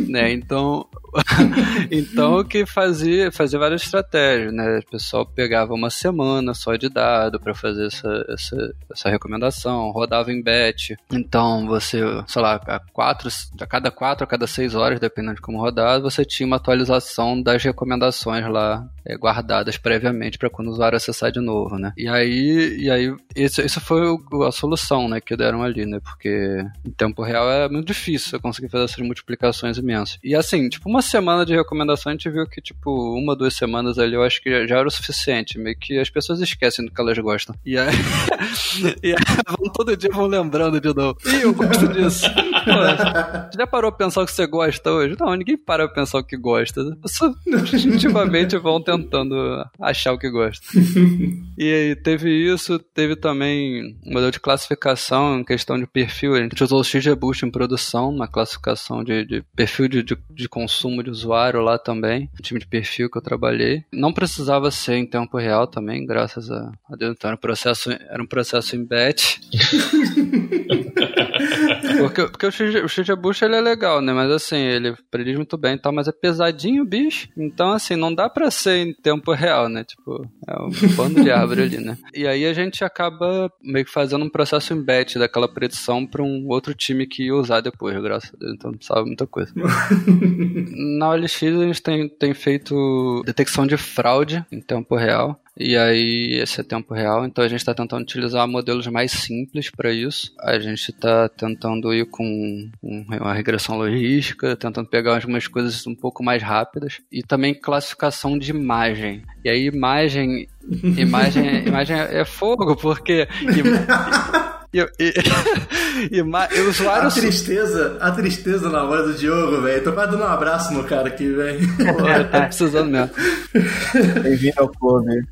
Speaker 3: né? Então, *laughs* então o que fazia, fazia várias estratégias, né? O pessoal pegava uma semana só de dado para fazer essa, essa, essa recomendação, rodava em batch. Então você, sei lá, a, quatro, a cada quatro, a cada seis horas, dependendo de como rodar, você tinha uma atualização das recomendações lá é, guardadas previamente para quando o usuário acessar de novo, né? E aí, e aí isso, isso foi o, a solução, né, que deram ali, né? Porque em tempo real é muito difícil você conseguir fazer essas multiplicações imensas. E assim, tipo, uma semana de recomendação a gente viu que, tipo, uma, duas semanas ali eu acho que já era o suficiente. Meio que as pessoas esquecem do que elas gostam. E aí, *laughs* e aí todo dia vão lembrando de novo. Ih, eu gosto disso. Pô, já parou pra pensar o que você gosta hoje? Não, ninguém para pra pensar o que gosta. Só instintivamente vão tentando achar o que gosta. e aí, teve isso, teve também um modelo de classificação em questão de perfil. A gente usou o XGBoost em produção, uma classificação de, de perfil de, de, de, consumo de usuário lá também, um time de perfil que eu trabalhei. Não precisava ser em tempo real também, graças a, a Deus. Então era um processo, era um processo em batch. *laughs* porque, porque o, o XGBoost ele é legal, né? Mas assim, ele prediz muito bem e tal, mas é pesadinho o bicho. Então, assim, não dá pra ser em tempo real, né? Tipo, é um *laughs* pano de árvore ali, né? E aí a gente acaba meio que fazendo um processo em batch daquela predição pra um outro time que ia usar depois, graças a Deus. Então não precisava muita coisa. *laughs* Na OLX a gente tem, tem feito detecção de fraude em tempo real. E aí, esse é tempo real. Então, a gente está tentando utilizar modelos mais simples para isso. A gente está tentando ir com uma regressão logística, tentando pegar algumas coisas um pouco mais rápidas. E também classificação de imagem. E aí, imagem. Imagem, *laughs* imagem é fogo, porque. *laughs* E, *laughs* e, e, e usuários...
Speaker 2: A tristeza, a tristeza na voz do Diogo, velho. Tô quase dando um abraço no cara aqui, velho.
Speaker 3: Tá precisando mesmo.
Speaker 6: Bem-vindo ao clube.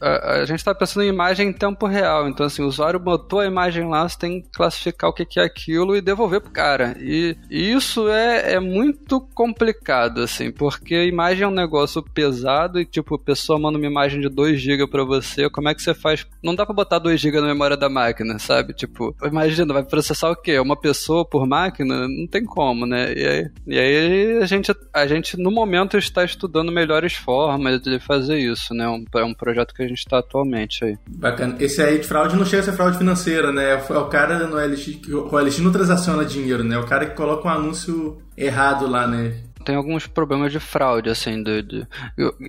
Speaker 3: A, a, gente tá pensando em imagem em tempo real. Então, assim, o usuário botou a imagem lá, você tem que classificar o que, é aquilo e devolver pro cara. E, e isso é, é muito complicado, assim, porque a imagem é um negócio pesado e, tipo, a pessoa manda uma imagem de 2 GB pra você. Como é que você faz? Não dá pra botar 2 GB na memória da máquina sabe? Tipo, imagina, vai processar o quê? Uma pessoa por máquina? Não tem como, né? E aí, e aí a, gente, a gente, no momento, está estudando melhores formas de fazer isso, né? Um, é um projeto que a gente está atualmente aí.
Speaker 2: Bacana. Esse aí de fraude não chega a ser fraude financeira, né? É o cara no LX, o LX não transaciona dinheiro, né? É o cara que coloca um anúncio errado lá, né?
Speaker 3: Tem alguns problemas de fraude, assim, de,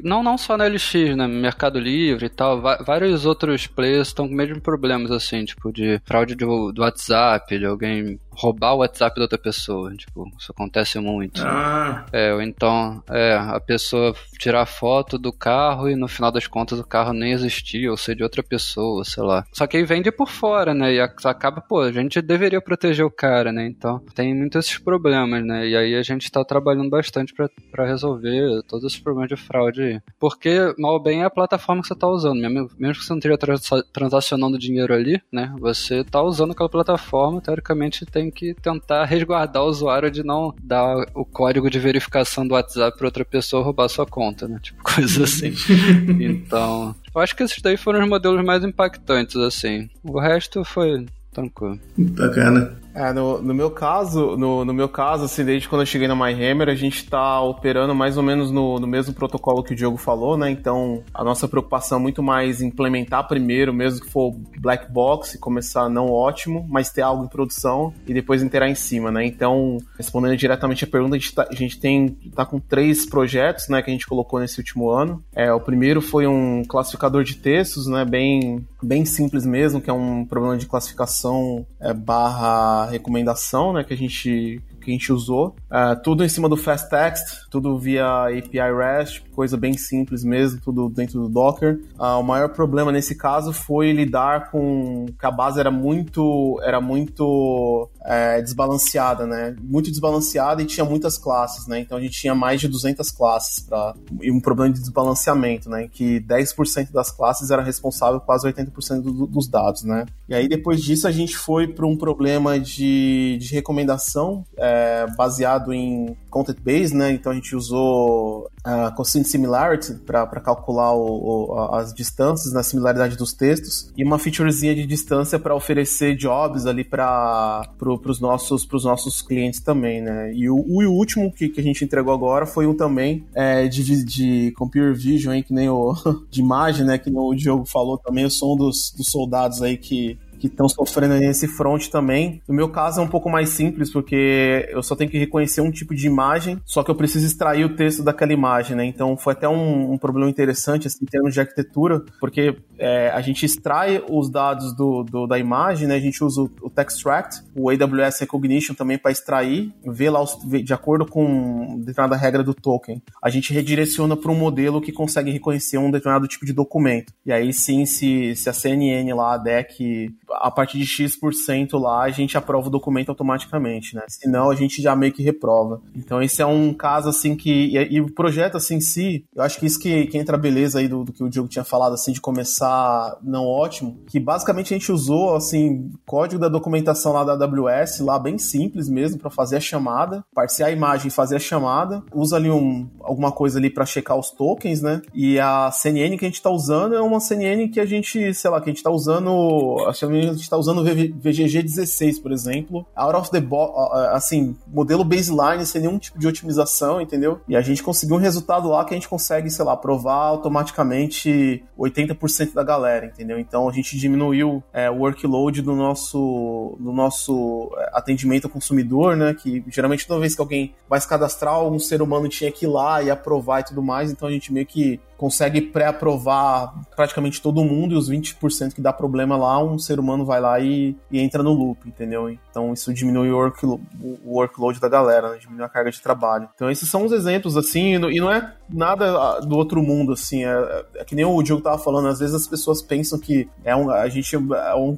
Speaker 3: não, não só na LX, né, Mercado Livre e tal, vários outros players estão com mesmo problemas, assim, tipo, de fraude do, do WhatsApp, de alguém roubar o WhatsApp da outra pessoa. Tipo, isso acontece muito.
Speaker 2: Ah.
Speaker 3: É, ou então, é, a pessoa tirar foto do carro e no final das contas o carro nem existia, ou ser de outra pessoa, sei lá. Só que aí vende por fora, né? E acaba, pô, a gente deveria proteger o cara, né? Então, tem muitos esses problemas, né? E aí a gente tá trabalhando bastante para resolver todos esses problemas de fraude aí. Porque, mal bem, é a plataforma que você tá usando. Mesmo, mesmo que você não esteja transacionando dinheiro ali, né? Você tá usando aquela plataforma, teoricamente tem tem que tentar resguardar o usuário de não dar o código de verificação do WhatsApp para outra pessoa roubar sua conta, né? Tipo, *laughs* coisa assim. *laughs* então, eu acho que esses daí foram os modelos mais impactantes, assim. O resto foi tranquilo.
Speaker 2: Bacana.
Speaker 6: É, no, no meu caso, no, no meu caso, assim, desde quando eu cheguei na MyHammer, a gente está operando mais ou menos no, no mesmo protocolo que o Diogo falou, né? Então, a nossa preocupação é muito mais implementar primeiro, mesmo que for black box, e começar não ótimo, mas ter algo em produção e depois interar em cima, né? Então, respondendo diretamente a pergunta, a gente, tá, a gente tem, tá com três projetos, né, que a gente colocou nesse último ano. É, o primeiro foi um classificador de textos, né, bem, bem simples mesmo, que é um problema de classificação é, barra recomendação, né, que a gente que a gente usou. Uh, tudo em cima do Fast Text, tudo via API REST, coisa bem simples mesmo, tudo dentro do Docker. Uh, o maior problema nesse caso foi lidar com que a base era muito era muito é, desbalanceada, né? Muito desbalanceada e tinha muitas classes, né? Então a gente tinha mais de 200 classes para e um problema de desbalanceamento, né? Que 10% das classes era responsável por quase 80% do, dos dados, né? E aí depois disso a gente foi para um problema de, de recomendação é, baseado em content base, né? Então a gente usou a cosine similarity para calcular o, o, as distâncias na similaridade dos textos e uma featurezinha de distância para oferecer jobs ali para pro, os nossos pros nossos clientes também, né? E o, o último que, que a gente entregou agora foi um também é, de, de computer vision, hein, que nem o *laughs* de imagem, né? Que o Diogo falou também. Eu sou um dos, dos soldados aí que que estão sofrendo nesse front também. No meu caso é um pouco mais simples, porque eu só tenho que reconhecer um tipo de imagem, só que eu preciso extrair o texto daquela imagem, né? Então foi até um, um problema interessante assim, em termos de arquitetura, porque é, a gente extrai os dados do, do, da imagem, né? A gente usa o, o Textract, o AWS Recognition também para extrair, ver lá os, de acordo com determinada regra do token. A gente redireciona para um modelo que consegue reconhecer um determinado tipo de documento. E aí sim, se, se a CNN lá, a DEC, a partir de X% lá, a gente aprova o documento automaticamente, né? Senão a gente já meio que reprova. Então esse é um caso assim que. E, e o projeto assim em si, eu acho que isso que, que entra a beleza aí do, do, que o Diogo tinha falado, assim, de começar não ótimo, que basicamente a gente usou assim, código da documentação lá da AWS, lá bem simples mesmo, para fazer a chamada, parsear a imagem e fazer a chamada, usa ali um, alguma coisa ali para checar os tokens, né? E a CNN que a gente tá usando é uma CNN que a gente, sei lá, que a gente tá usando, acho que gente está usando o VGG 16, por exemplo, out of the box, assim, modelo baseline, sem nenhum tipo de otimização, entendeu? E a gente conseguiu um resultado lá que a gente consegue, sei lá, provar automaticamente 80% da galera, entendeu? Então a gente diminuiu é, o workload do nosso, do nosso é, atendimento ao consumidor, né? Que geralmente toda vez que alguém vai se cadastrar, um ser humano tinha que ir lá e aprovar e tudo mais, então a gente meio que consegue pré-aprovar praticamente todo mundo e os 20% que dá problema lá, um ser humano vai lá e, e entra no loop, entendeu? Então isso diminui o, workload, o workload da galera, né? diminui a carga de trabalho. Então esses são os exemplos, assim, e não é nada ah, do outro mundo, assim, é, é que nem o Diogo tava falando, às vezes as pessoas pensam que é um, a gente é um,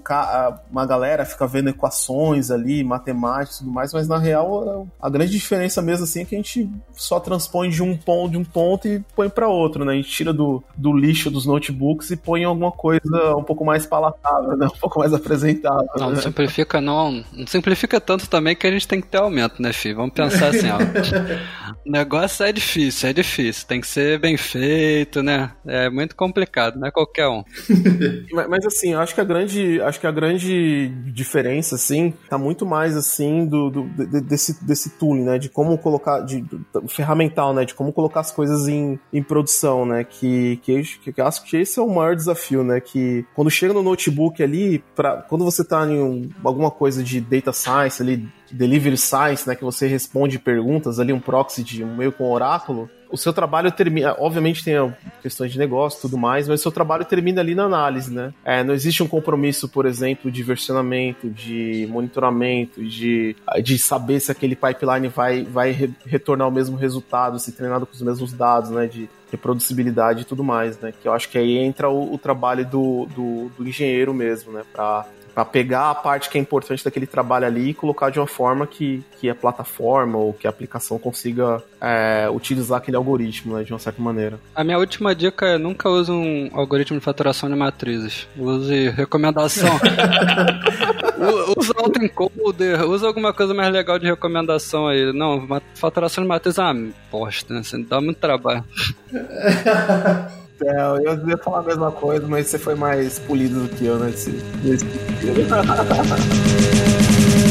Speaker 6: uma galera fica vendo equações ali, matemática e tudo mais, mas na real a grande diferença mesmo, assim, é que a gente só transpõe de um ponto, de um ponto e põe para outro, né? A gente tira do, do lixo dos notebooks e põe alguma coisa um pouco mais palatável, né? Um pouco mais apresentável.
Speaker 3: Não,
Speaker 6: né?
Speaker 3: não simplifica não. Não simplifica tanto também que a gente tem que ter aumento, né, filho? Vamos pensar assim, ó. *laughs* o negócio é difícil, é difícil. Tem que ser bem feito, né? É muito complicado, não é qualquer um. *laughs*
Speaker 6: mas, mas, assim, eu acho que a grande, acho que a grande diferença, assim, tá muito mais assim do, do desse, desse tooling, né? De como colocar, de, do, ferramental, né? De como colocar as coisas em, em produção, né? Que, que, que, que acho que esse é o maior desafio, né? Que quando chega no notebook ali, pra, quando você tá em um, alguma coisa de data science ali, delivery science, né? Que você responde perguntas ali, um proxy de um meio com oráculo, o seu trabalho termina, obviamente tem questões de negócio e tudo mais, mas o seu trabalho termina ali na análise, né? É, não existe um compromisso, por exemplo, de versionamento, de monitoramento, de, de saber se aquele pipeline vai, vai re retornar o mesmo resultado, se treinado com os mesmos dados, né? De reproducibilidade e tudo mais, né? Que eu acho que aí entra o, o trabalho do, do, do engenheiro mesmo, né? Para para pegar a parte que é importante daquele trabalho ali e colocar de uma forma que, que a plataforma ou que a aplicação consiga é, utilizar aquele algoritmo, né, de uma certa maneira.
Speaker 3: A minha última dica é nunca use um algoritmo de faturação de matrizes. Use recomendação. *laughs* usa autoencoder, usa alguma coisa mais legal de recomendação aí. Não, faturação de matrizes é uma bosta, né? Dá muito trabalho. *laughs*
Speaker 6: É, eu ia falar a mesma coisa, mas você foi mais polido do que eu? Nesse, nesse... *laughs*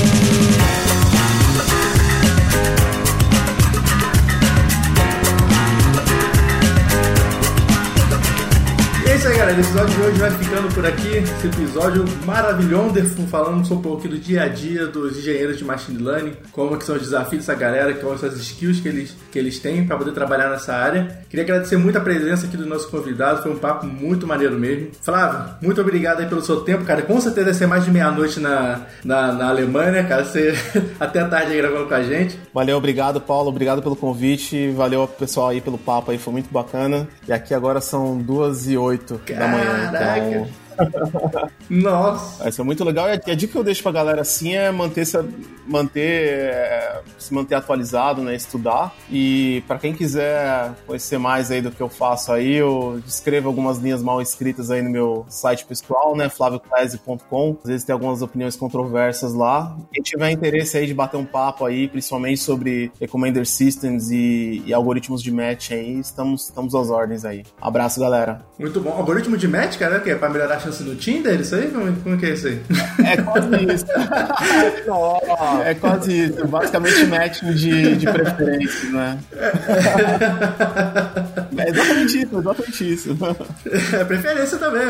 Speaker 2: isso aí, galera. O episódio de hoje vai ficando por aqui. Esse episódio maravilhoso, falando um pouco do dia a dia dos engenheiros de machine learning, como que são os desafios dessa galera, quais são as skills que eles, que eles têm para poder trabalhar nessa área. Queria agradecer muito a presença aqui do nosso convidado, foi um papo muito maneiro mesmo. Flávio, muito obrigado aí pelo seu tempo, cara. Com certeza vai ser mais de meia-noite na, na, na, Alemanha, cara. Você *laughs* até a tarde aí gravando com a gente.
Speaker 6: Valeu, obrigado, Paulo. Obrigado pelo convite. Valeu, pessoal, aí pelo papo aí, foi muito bacana. E aqui agora são duas e oito 8 da manhã. Então *laughs*
Speaker 2: Nossa!
Speaker 6: Vai ser muito legal. E a dica que eu deixo pra galera assim é manter se, manter, é, se manter atualizado, né? Estudar. E para quem quiser conhecer mais aí do que eu faço aí, eu escrevo algumas linhas mal escritas aí no meu site pessoal, né? flavioclese.com. Às vezes tem algumas opiniões controversas lá. Quem tiver interesse aí de bater um papo aí, principalmente sobre Recommender Systems e, e algoritmos de match aí, estamos, estamos às ordens aí. Abraço, galera.
Speaker 2: Muito bom. Algoritmo de match, cara, que é pra melhorar chance no Tinder, isso aí? Como, como que é isso aí?
Speaker 6: É quase isso. *laughs* é quase isso. Basicamente matching de, de preferência, né? *laughs* É exatamente isso, exatamente isso.
Speaker 2: É preferência também.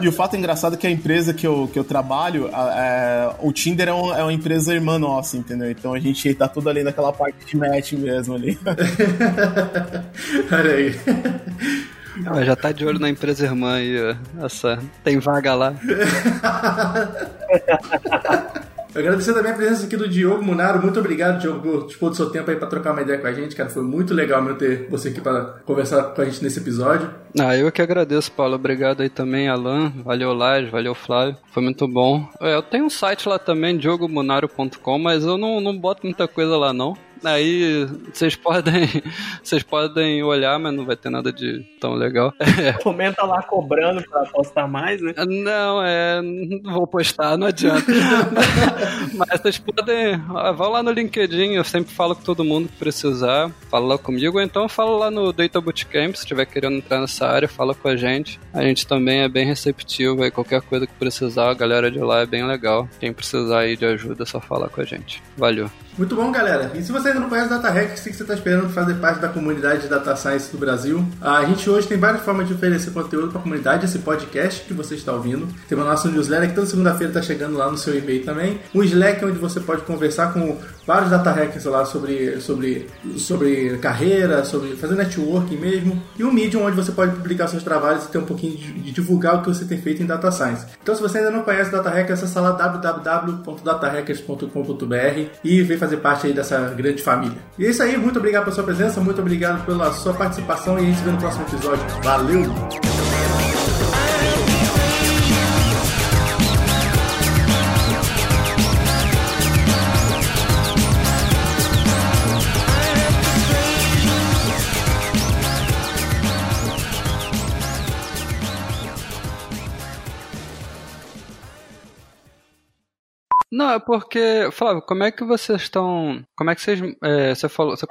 Speaker 6: E o fato engraçado é que a empresa que eu, que eu trabalho, é, o Tinder é, um, é uma empresa irmã nossa, entendeu? Então a gente tá tudo ali naquela parte de match mesmo ali. *laughs*
Speaker 2: Olha aí.
Speaker 3: Ah, já tá de olho na empresa irmã aí, essa. Tem vaga lá. *laughs*
Speaker 2: Agradecer também a presença aqui do Diogo Munaro. Muito obrigado, Diogo, por dispor do seu tempo aí pra trocar uma ideia com a gente, cara. Foi muito legal meu ter você aqui para conversar com a gente nesse episódio.
Speaker 3: Ah, eu que agradeço, Paulo. Obrigado aí também, Alan. Valeu, Laje. Valeu, Flávio. Foi muito bom. É, eu tenho um site lá também, diogomunaro.com, mas eu não, não boto muita coisa lá, não. Aí vocês podem, *laughs* vocês podem olhar, mas não vai ter nada de tão legal. *laughs*
Speaker 5: Comenta lá cobrando pra postar mais, né?
Speaker 3: Não, é. Não vou postar, não adianta. *laughs* mas vocês podem. Vão lá no LinkedIn, eu sempre falo com todo mundo que precisar. Fala lá comigo, ou então fala lá no Data Bootcamp, se estiver querendo entrar nessa área, fala com a gente. A gente também é bem receptivo, aí qualquer coisa que precisar, a galera de lá é bem legal. Quem precisar aí de ajuda é só falar com a gente. Valeu.
Speaker 2: Muito bom, galera. E se você ainda não conhece Data Hack, sei que você está esperando fazer parte da comunidade de Data Science do Brasil. A gente hoje tem várias formas de oferecer conteúdo para a comunidade. Esse podcast que você está ouvindo. Tem uma nossa newsletter que toda segunda-feira está chegando lá no seu e-mail também. Um Slack onde você pode conversar com vários Data Hackers lá sobre, sobre, sobre carreira, sobre fazer networking mesmo. E um Medium onde você pode publicar seus trabalhos e ter um pouquinho de, de divulgar o que você tem feito em Data Science. Então, se você ainda não conhece Data Hack, acessa lá www.datahackers.com.br e vem fazer parte aí dessa grande família. E é isso aí, muito obrigado pela sua presença, muito obrigado pela sua participação e a gente se vê no próximo episódio. Valeu!
Speaker 3: Não, é porque, Flávio, como é que vocês estão. Como é que vocês. É, você falou, você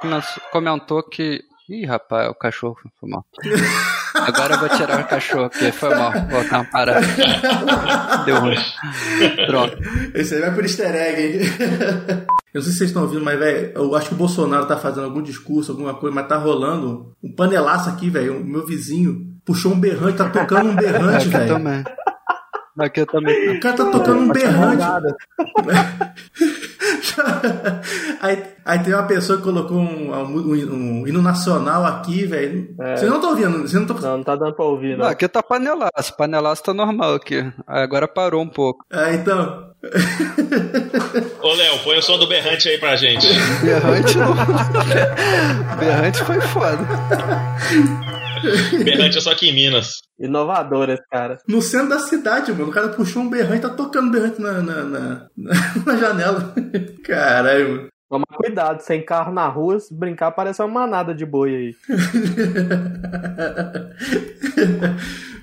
Speaker 3: comentou que. Ih, rapaz, o cachorro foi mal. *laughs* Agora eu vou tirar o cachorro, porque foi mal. Vou dar uma parada. *laughs* Deu ruim. Pronto.
Speaker 2: Esse aí vai por easter egg, hein? *laughs* Eu não sei se vocês estão ouvindo, mas, velho, eu acho que o Bolsonaro tá fazendo algum discurso, alguma coisa, mas tá rolando um panelaço aqui, velho. O meu vizinho puxou um berrante, tá tocando um berrante, velho.
Speaker 3: Aqui eu também.
Speaker 2: O cara tá tocando um berrante. *laughs* aí, aí tem uma pessoa que colocou um, um, um hino nacional aqui, velho. É. Vocês não estão ouvindo? Vocês não,
Speaker 5: tão... não, não tá dando pra ouvir, não. não
Speaker 3: aqui tá panelaço. Panelaço tá normal aqui. Agora parou um pouco.
Speaker 2: É, então. *laughs*
Speaker 4: Ô, Léo, põe o som do berrante aí pra gente.
Speaker 3: berrante não. *laughs* berrante foi foda. *laughs*
Speaker 4: berrante é só aqui em Minas.
Speaker 5: Inovador esse cara.
Speaker 2: No centro da cidade, mano. O cara puxou um berrante, tá tocando berrante na, na, na, na *laughs* janela. *laughs* Caralho, mano.
Speaker 5: Toma cuidado, sem carro na rua, se brincar, parece uma manada de boi aí.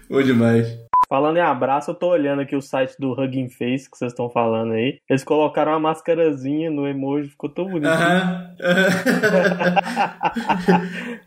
Speaker 2: Bom demais.
Speaker 5: Falando em abraço, eu tô olhando aqui o site do Hugging Face que vocês estão falando aí. Eles colocaram uma máscarazinha no emoji, ficou tão bonito.
Speaker 2: Aham. Uh -huh.